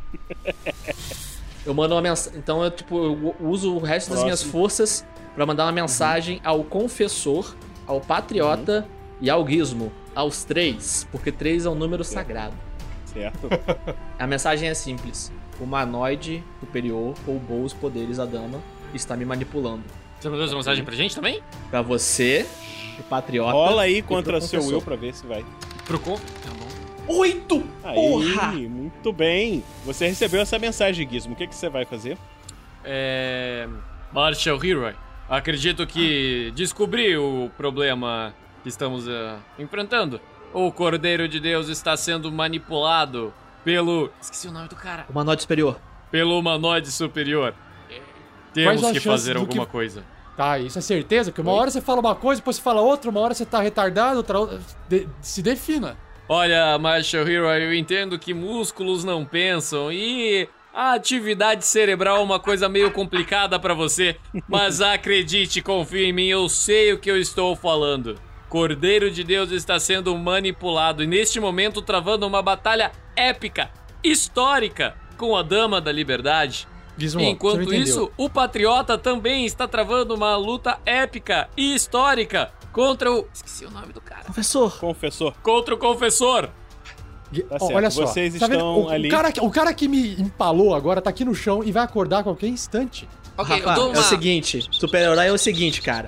Eu mando uma mensagem. Então eu, tipo, eu uso o resto das minhas Próximo. forças pra mandar uma mensagem ao confessor, ao patriota e ao gizmo. Aos três. Porque três é um número sagrado. Certo? A mensagem é simples. O humanoide superior roubou os poderes da dama e está me manipulando. Você mandou essa mensagem pra gente também? Pra você, o patriota. Rola aí e contra pro seu. Will pra ver se vai. Pro con... Tá bom. Oito! Aí, Porra! muito bem. Você recebeu essa mensagem, Gizmo. O que, que você vai fazer? É... Marshall Hero. Acredito que descobri o problema que estamos eh, enfrentando. O Cordeiro de Deus está sendo manipulado pelo... Esqueci o nome do cara. Humanoide superior. Pelo humanoide superior. Temos que fazer alguma que- coisa. Tá, isso é certeza? Que uma Oi? hora você fala uma coisa, depois você fala outra, uma hora você tá retardado, outra. De- se defina. Olha, Marshall Hero, eu entendo que músculos não pensam e a atividade cerebral é uma coisa meio complicada pra você, mas acredite, confie em mim, eu sei o que eu estou falando. Cordeiro de Deus está sendo manipulado e neste momento travando uma batalha épica, histórica, com a Dama da Liberdade. Gizmo, Enquanto isso, o Patriota também está travando uma luta épica e histórica contra o. Esqueci o nome do cara. Professor, Confessor. Contra o Confessor. Tá certo, olha só. vocês tá estão o, ali. O cara, que- o cara que me empalou agora tá aqui no chão e vai acordar a qualquer instante. Ok, Rafa, eu dou é uma... o seguinte, super-herói é o seguinte, cara.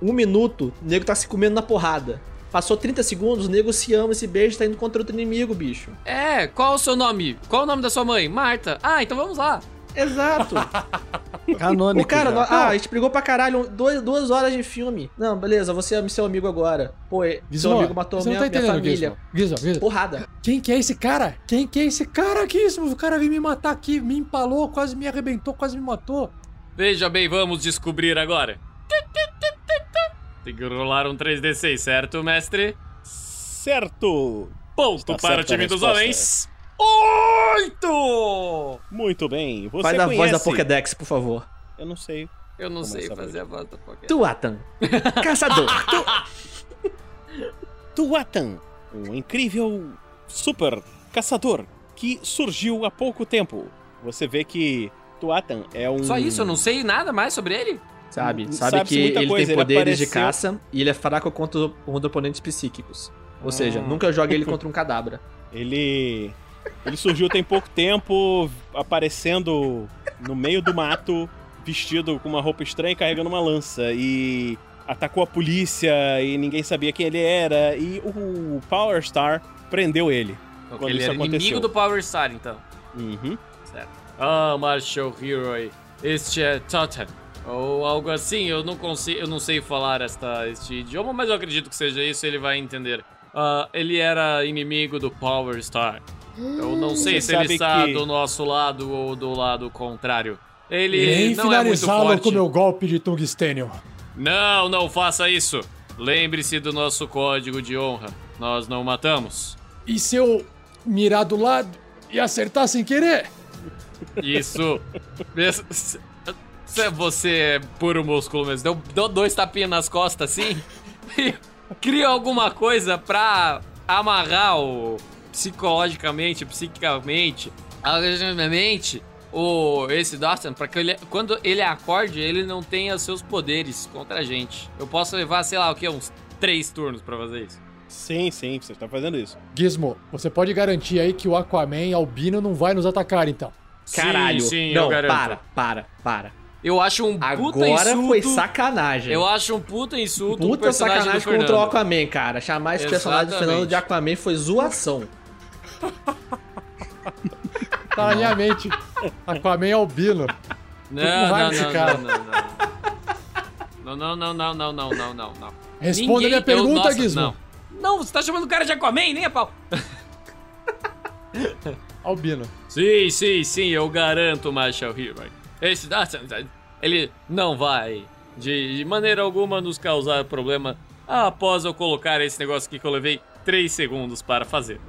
Um minuto, o nego tá se comendo na porrada. Passou 30 segundos, o nego se ama, se beija, tá indo contra outro inimigo, bicho. É, qual o seu nome? Qual o nome da sua mãe? Marta. Ah, então vamos lá. Exato. Canônico. o cara, já. ah, a gente brigou pra caralho, dois, duas horas de filme. Não, beleza, você é seu amigo agora. Pô, é- Gizmo, seu amigo matou você minha, não tá minha família. Gizmo. Gizmo, Gizmo. Porrada. Quem que é esse cara? Quem que é esse cara, Gizmo? O cara veio me matar aqui, me empalou, quase me arrebentou, quase me matou. Veja bem, vamos descobrir agora. Tem que rolar um 3D6, certo, mestre? Certo! Ponto Está para o time dos homens. Oito! Muito bem. Você Faz a conhece... voz da Pokédex, por favor. Eu não sei. Eu não sei essa fazer a voz da Pokédex. Tuatan. Caçador. Tuatan, um incrível super caçador que surgiu há pouco tempo. Você vê que Tuatan é um. Só isso, eu não sei nada mais sobre ele? Sabe, sabe que ele coisa, tem ele poderes de apareceu- caça e ele é fraco contra, contra oponentes psíquicos. Ou seja, Ah. nunca jogue ele contra um cadabra. Ele. Ele surgiu tem pouco tempo, aparecendo no meio do mato, vestido com uma roupa estranha e carregando uma lança. E atacou a polícia e ninguém sabia quem ele era. E o Power Star prendeu ele. Quando ele isso era inimigo aconteceu. do Power Star, então. Uhum. Certo. Ah, Marshall Hero, este é Totem. Ou algo assim, eu não consigo, eu não sei falar esta, este idioma, mas eu acredito que seja isso, ele vai entender. Ah, ele era inimigo do Power Star. Eu não sei Você se ele está que- do nosso lado ou do lado contrário. Ele Irei não é muito finalizá-lo forte. com meu golpe de tungstênio. Não, não faça isso. Lembre-se do nosso código de honra. Nós não matamos. E se eu mirar do lado e acertar sem querer? Isso. Você é puro músculo mesmo. Deu, deu dois tapinhas nas costas assim. E cria alguma coisa pra amarrar o psicologicamente, psiquicamente, mente o esse Dawson para que ele, quando ele acorde, ele não tenha seus poderes contra a gente. Eu posso levar, sei lá, o que uns três turnos pra fazer isso. Sim, sim, você está fazendo isso. Gizmo, você pode garantir aí que o Aquaman Albino não vai nos atacar, então. Caralho. Sim, sim, não, eu garanto. para, para, para. Eu acho um puta Agora insulto. foi sacanagem. Eu acho um puta insulto Puta sacanagem contra o. Aquaman, cara. Chamar esse personagem do Exatamente. Fernando de Aquaman foi zoação. Tá na minha mente. Aquaman albino. Não, não, não, cara. não, não, não. Não, não, não, não, não, não, não. Responda Ninguém- minha pergunta, eu- nossa, Gizmo. Não. não, você tá chamando o cara de Aquaman, nem a pau. Albino. Sim, sim, sim, eu garanto, Marshall Hero. Esse ele não vai de, de maneira alguma nos causar problema após eu colocar esse negócio aqui que eu levei 3 segundos para fazer.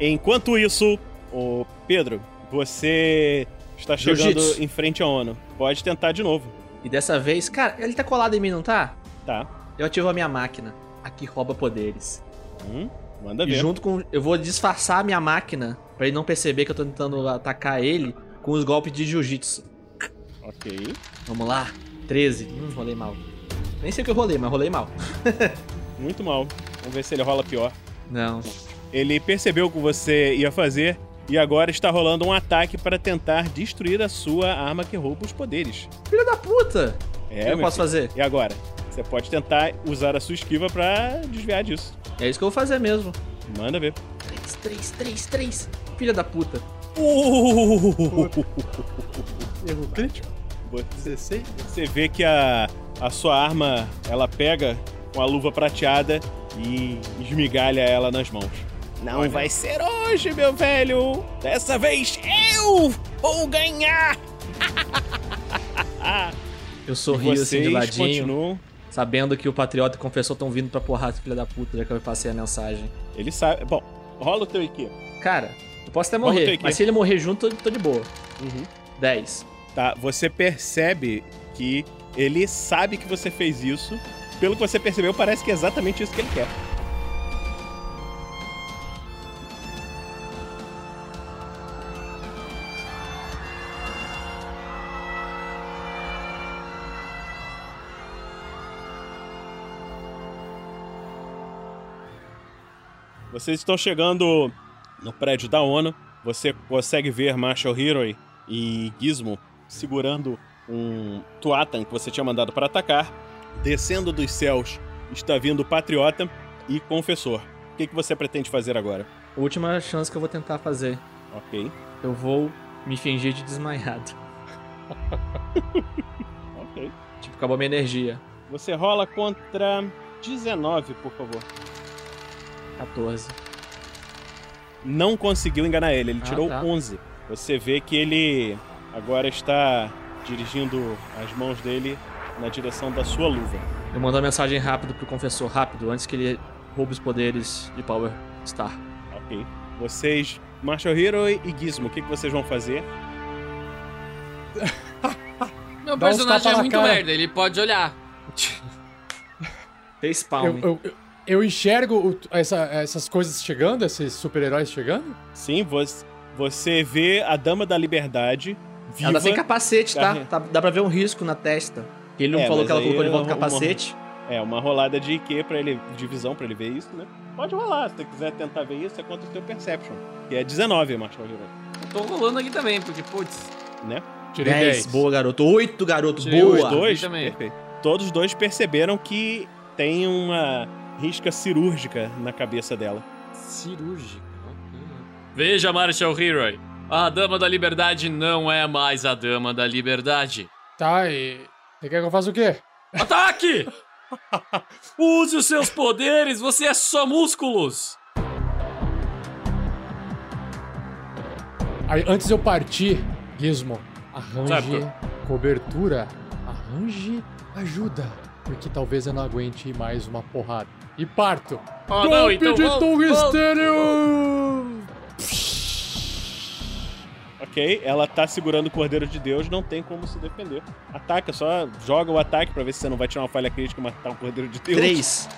Enquanto isso, o Pedro, você está chegando em frente à ONU. Pode tentar de novo. E dessa vez, cara, ele tá colado em mim, não tá? Tá. Eu ativo a minha máquina. Aqui rouba poderes. Hum, manda E ver. junto com. Eu vou disfarçar a minha máquina pra ele não perceber que eu tô tentando atacar ele com os golpes de jiu-jitsu. Ok. Vamos lá. 13. Hum, rolei mal. Nem sei o que eu rolei, mas rolei mal. Muito mal. Vamos ver se ele rola pior. Não. Ele percebeu o que você ia fazer e agora está rolando um ataque para tentar destruir a sua arma que rouba os poderes. Filho da puta! É, O que eu posso filho. fazer? E agora? Você pode tentar usar a sua esquiva para desviar disso. É isso que eu vou fazer mesmo. Manda ver. 3, 3, 3, 3. Filha da puta. Erro crítico. Você, 16. você vê que a, a sua arma ela pega com a luva prateada e esmigalha ela nas mãos. Não vai ser hoje, meu velho! Dessa vez eu vou ganhar! Eu sorrio assim de ladinho, continuam. sabendo que o Patriota e o Confessor estão vindo pra porrada, filha da puta, já que eu passei a mensagem. Ele sabe. Bom, rola o teu IQ. Cara, posso até morrer, mas se ele morrer junto, eu tô de boa. Uhum. 10. Tá, você percebe que ele sabe que você fez isso. Pelo que você percebeu, parece que é exatamente isso que ele quer. Vocês estão chegando no prédio da ONU. Você consegue ver Marshall Hero e Gizmo segurando um Tuatan que você tinha mandado para atacar. Descendo dos céus está vindo Patriota e Confessor. O que, que você pretende fazer agora? Última chance que eu vou tentar fazer. Ok. Eu vou me fingir de desmaiado. Ok. Tipo, acabou minha energia. Você rola contra 19, por favor. 14. Não conseguiu enganar ele, ele Ah, tirou tá. 11. Você vê que ele agora está dirigindo as mãos dele na direção da sua luva. Eu mando uma mensagem rápido pro Confessor, rápido, antes que ele roube os poderes de Power Star. Ok. Vocês, Marshall Hero e Gizmo, o que, que vocês vão fazer? Meu Dá personagem é muito cara. merda, ele pode olhar. Face palm. Eu, eu, eu- eu enxergo o- essa- essas coisas chegando, esses super-heróis chegando? Sim, você, você vê a Dama da Liberdade viva. Ela tá sem capacete, tá? Tá- Dá pra ver um risco na testa. Ele não É, falou que ela colocou de volta o uma- capacete. É, uma rolada de IQ pra ele, de visão pra ele ver isso, né? Pode rolar, se você quiser tentar ver isso, é contra o teu Perception. Que é 19, Marshall Hero. Eu tô rolando aqui também, porque, putz. Né? Tirei 10. 10. Boa, garoto. 8, garoto. Tirei boa. Os dois, perfeito. Todos os dois perceberam que tem uma risca cirúrgica na cabeça dela. Cirúrgica. ok. Veja, Marshall Hero. A Dama da Liberdade não é mais a Dama da Liberdade. Tá, e. Você quer que eu faça o quê? Ataque! Use os seus poderes, você é só músculos! Aí, antes de eu partir, Gizmo, arranje Sabe, cobertura, arranje ajuda, porque talvez eu não aguente mais uma porrada. E parto. Ah, Golpe não, então de vamos- tungstênio! Ok, ela tá segurando o Cordeiro de Deus, não tem como se defender. Ataca, só joga o ataque pra ver se você não vai tirar uma falha crítica e matar um Cordeiro de Deus. 3.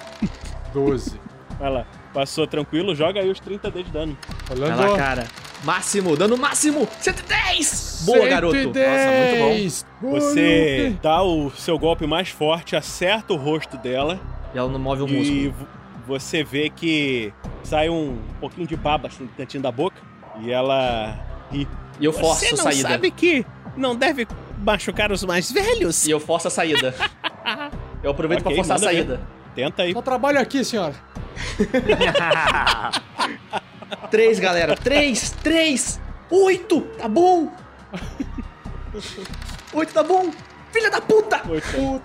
12. Vai lá, passou tranquilo, joga aí os 30D de dano. Vai Rolando lá, cara. Máximo, dano máximo. 110. Boa, garoto. 110. Você dá o seu golpe mais forte, acerta o rosto dela E ela não move o e músculo. vo- você vê que sai um pouquinho de baba assim, no cantinho da boca e ela ri. E eu forço Você a não saída. sabe que não deve machucar os mais velhos? E eu forço a saída. Eu aproveito Ok, pra forçar a manda ver. saída. Tenta aí. Só trabalho aqui, senhora. Três, galera. Três, três, oito. Tá bom. Oito tá bom. Filha da puta!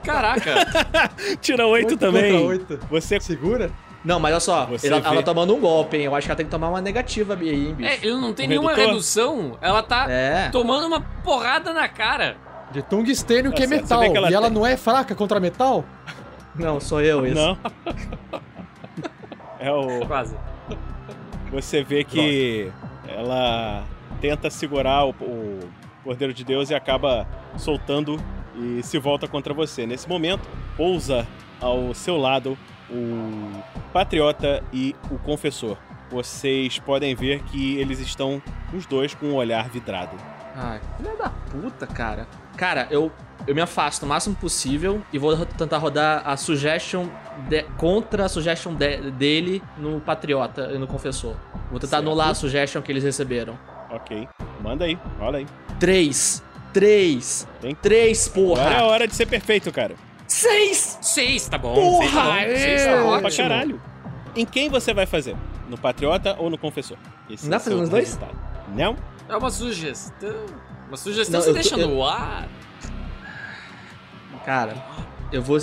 Caraca! Tira oito também. oito. Você Segura? Não, mas olha só, Você ela, vê- ela tá tomando um golpe, hein? Eu acho que ela tem que tomar uma negativa aí, hein, bicho? É, ele não tem O nenhuma redutor? redução. Ela tá É. tomando uma porrada na cara. De tungstênio que é metal. que ela e ela tem- não é fraca contra metal? Não, sou eu isso. Não. É o. Quase. Você vê que ela tenta segurar o, o Cordeiro de Deus e acaba soltando e se volta contra você. Nesse momento, pousa ao seu lado o Patriota e o Confessor. Vocês podem ver que eles estão os dois com um olhar vidrado. Ai, filha da puta, cara. Cara, eu, eu me afasto o máximo possível e vou tentar rodar a suggestion de- contra a suggestion de- dele no Patriota e no Confessor. Vou tentar Certo. anular a suggestion que eles receberam. Ok. Manda aí, rola aí. Três. Três. Tem- Três, Agora é a porra. hora de ser perfeito, cara. Seis! Seis, tá bom. Porra, seis tá bom. Seis tá é. Pra ótimo. caralho. Em quem você vai fazer? No Patriota ou no Confessor? Esse Não dá é pra fazer nos dois? resultado. Não? É uma sugestão. Uma sugestão Não, você deixa eu- no ar. Cara, eu vou.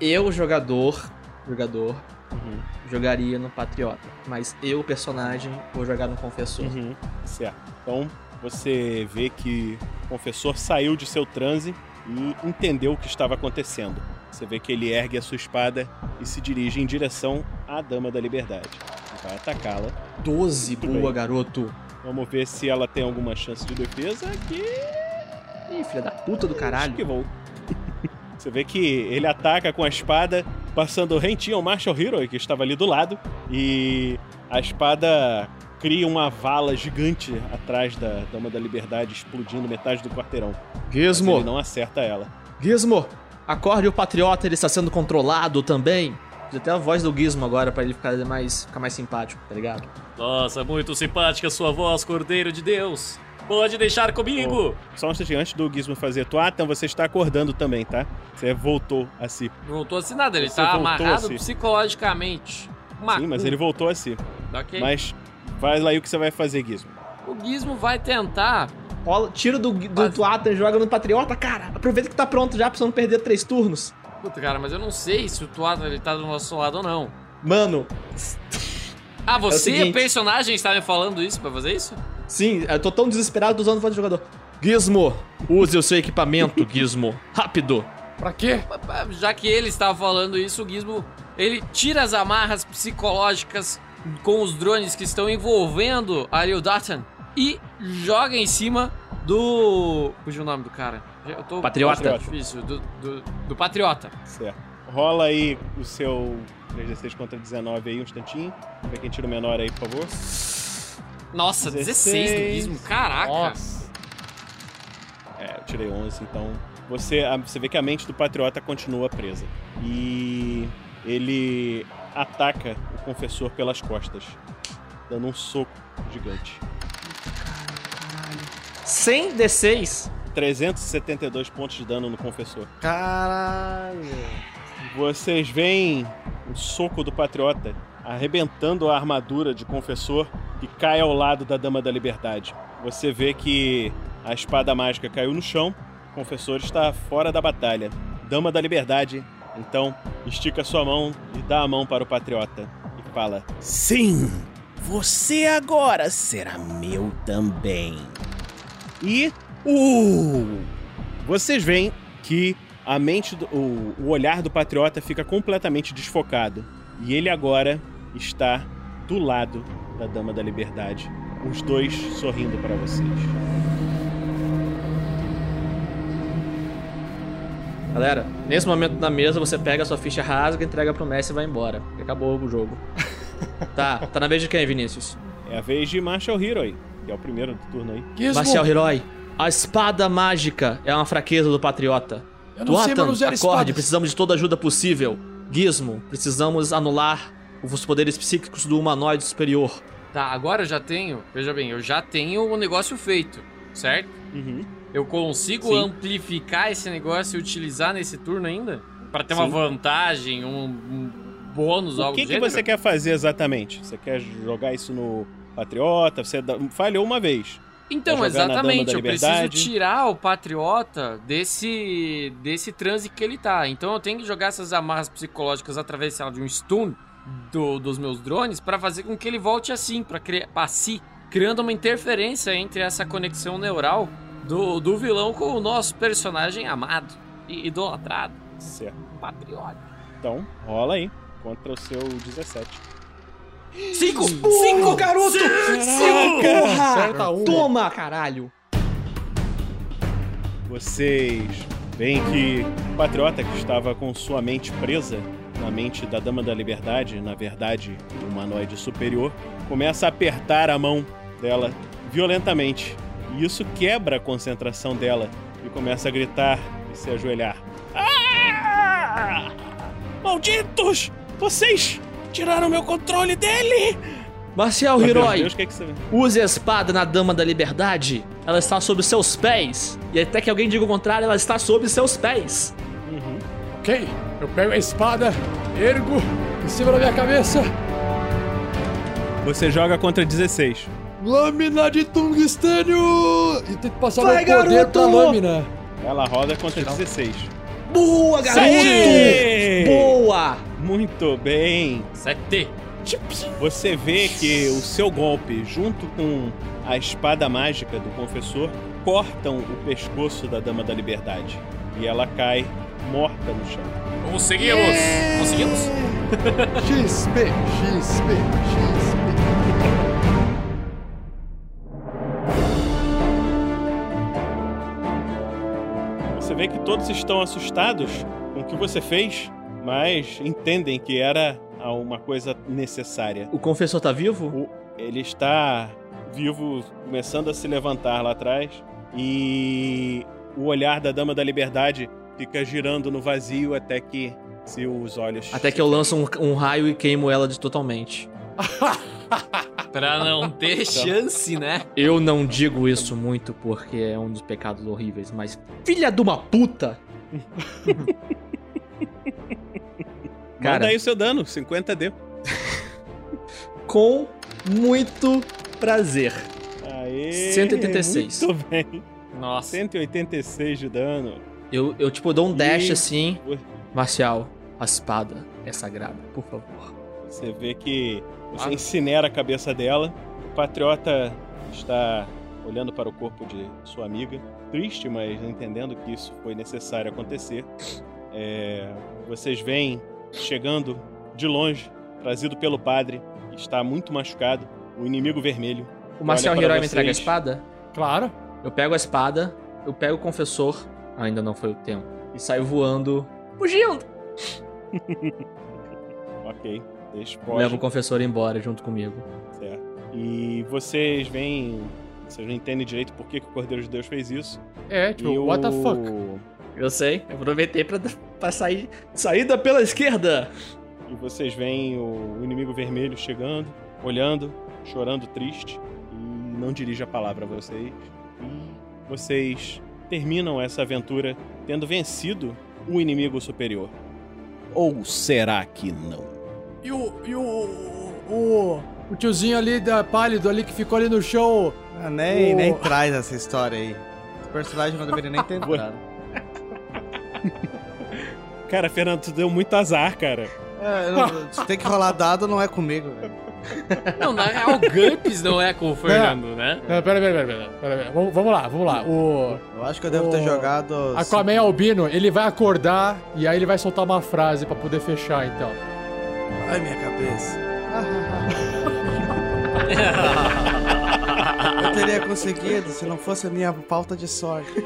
Eu, jogador. Jogador. Uhum. Jogaria no Patriota. Mas eu, personagem, vou jogar no Confessor. Uhum, certo. Então você vê que o confessor saiu de seu transe e entendeu o que estava acontecendo. Você vê que ele ergue a sua espada e se dirige em direção à Dama da Liberdade. Vai atacá-la. 12, Muito boa, bem. garoto. Vamos ver se ela tem alguma chance de defesa. Que Ih, filha da puta do caralho. esquivou. Você vê que ele ataca com a espada, passando rentinho ao Marshall Hero, que estava ali do lado. E a espada cria uma vala gigante atrás da Dama da Liberdade, explodindo metade do quarteirão. Mas Gizmo, ele não acerta ela. Gizmo, acorde o Patriota, ele está sendo controlado também. Fiz até a voz do Gizmo agora pra ele ficar mais, ficar mais simpático, tá ligado? Nossa, muito simpática sua voz, Cordeiro de Deus. Pode deixar comigo. Só um instante antes do Gizmo fazer tua, então você está acordando também, tá? Você voltou a si. Não voltou assim nada, ele tá voltou amarrado assim. psicologicamente. Uma Sim, mas ele voltou a si. Ok. Mas faz lá aí o que você vai fazer, Gizmo. O Gizmo vai tentar. Rola, tira do, do Mas- Tuata e joga no Patriota, cara. Aproveita que tá pronto já pra você não perder três turnos. Puta, cara, mas eu não sei se o Tuata ele tá do nosso lado ou não. Mano, Ah, você, seguinte. personagem, está me falando isso pra fazer isso? sim, eu tô tão desesperado, usando voz de jogador. Gizmo, use o seu equipamento, Gizmo. Rápido. Pra quê? Já que ele estava falando isso, o Gizmo, ele tira as amarras psicológicas com os drones que estão envolvendo Ariel Datan e joga em cima do... Fugiu o nome do cara. Eu tô... Patriota. Difícil, do, do, do Patriota. Certo. Rola aí o seu 3d6 contra 19 aí, um instantinho. Ver quem tira o menor aí, por favor. Nossa, 16, 16. do Gizmo, caraca. Nossa. É, eu tirei 11, então você, a- você vê que a mente do patriota continua presa. E ele ataca o confessor pelas costas, dando um soco gigante. 100 D6. 372 pontos de dano no confessor. Caralho. Vocês veem o soco do patriota arrebentando a armadura de confessor que cai ao lado da Dama da Liberdade. Você vê que a espada mágica caiu no chão, o confessor está fora da batalha. Dama da Liberdade, então, estica sua mão e dá a mão para o patriota e fala: Sim, você agora será meu também. E uh, vocês veem que a mente, do, o, o olhar do patriota fica completamente desfocado e ele agora está do lado da Dama da Liberdade, os dois sorrindo para vocês. Galera, nesse momento na mesa você pega a sua ficha rasga, entrega pro Messi e vai embora. Acabou o jogo. tá, tá na vez de quem, Vinícius? É a vez de Marshall Hero aí, que é o primeiro do turno aí. Gizmo, Marcial Herói. A espada mágica é uma fraqueza do patriota. eu não sei Tuatan, manusear acorde, espadas. precisamos de toda ajuda possível. Gizmo, precisamos anular os poderes psíquicos do humanoide superior. Tá, agora eu já tenho. Veja bem, eu já tenho o negócio feito. certo? Uhum. Eu consigo Sim. amplificar esse negócio e utilizar nesse turno ainda? Pra ter uma Sim. vantagem, um, um bônus, O algo que, do que gênero? você quer fazer exatamente? Você quer jogar isso no Patriota? Você falhou uma vez. Então, exatamente, eu preciso tirar o Patriota desse, desse transe que ele tá. Então eu tenho que jogar essas amarras psicológicas através de um stun do- dos meus drones pra fazer com que ele volte assim, pra, criar, pra si, criando uma interferência entre essa conexão neural do, do vilão com o nosso personagem amado e idolatrado, Certo. Patriota. Então, rola aí. Contra o seu 17. Cinco! Cinco, garoto! Acerta Porra! uma. Toma, caralho! Vocês veem que o Patriota, que estava com sua mente presa na mente da Dama da Liberdade, na verdade, o humanoide superior, começa a apertar a mão dela violentamente. E isso quebra a concentração dela e começa a gritar e se ajoelhar. Ah! Malditos! Vocês tiraram meu controle dele! Marcial Meu Hiroi, Deus, o que, é que você. use a espada na Dama da Liberdade. Ela está sob seus pés. E até que alguém diga o contrário, ela está sob seus pés. Uhum. Ok, eu pego a espada, ergo em cima da minha cabeça. Você joga contra 16. Lâmina de tungstênio! E tento passar Vai, meu poder garoto! pra lâmina. Ela roda contra 16. Boa, garoto! Aê! Boa! Muito bem. Sete. Você vê que o seu golpe, junto com a espada mágica do confessor, cortam o pescoço da Dama da Liberdade. E ela cai morta no chão. Conseguimos! Conseguimos? XP, XP, XP. Você vê que todos estão assustados com o que você fez, mas entendem que era uma coisa necessária. O confessor tá vivo? O- ele está vivo, começando a se levantar lá atrás, e o olhar da Dama da Liberdade fica girando no vazio até que seus olhos. Até que eu lanço um, um raio e queimo ela de totalmente. Pra não ter chance, né? Eu não digo isso muito porque é um dos pecados horríveis, mas filha de uma puta! Manda Cara, aí o seu dano, 50D. com muito prazer. Aê, 186. Muito bem. Nossa. 186 de dano. Eu, eu tipo, dou um dash E- assim. Marcial, a espada é sagrada, por favor. Você vê que você Ah. incinera a cabeça dela. O patriota está olhando para o corpo de sua amiga, triste, mas entendendo que isso foi necessário acontecer. É, vocês veem chegando de longe, trazido pelo padre, que está muito machucado, o inimigo vermelho. O para Hiroi me entrega a espada? Claro. Eu pego a espada, eu pego o confessor, ainda não foi o tempo, e saio voando, fugindo. Ok, deixa Levo o confessor embora junto comigo. Certo. E vocês veem. Vocês não entendem direito por que, que o Cordeiro de Deus fez isso. É, tipo, E what the o- fuck? Eu sei, eu aproveitei pra, pra sair. Saída pela esquerda! E vocês veem o inimigo vermelho chegando, olhando, chorando triste. E não dirige a palavra a vocês. E vocês terminam essa aventura tendo vencido o inimigo superior. Ou será que não? E o. E o. O. O tiozinho ali da pálido ali que ficou ali no chão. Ah, nem, O- nem traz essa história aí. Esse personagem não deveria nem ter entrado. Cara, Fernando, tu deu muito azar, cara. É, não- se tem que rolar dado, não é comigo, velho. Não, na real, o Gumps não é com o Fernando, né? Pera, pera, pera, pera, pera. Vamos, lá, vamos lá. O. Eu acho que eu devo ter jogado. Aquaman Albino, ele vai acordar e aí ele vai soltar uma frase pra poder fechar, então. Ai, minha cabeça. Eu teria conseguido se não fosse a minha falta de sorte.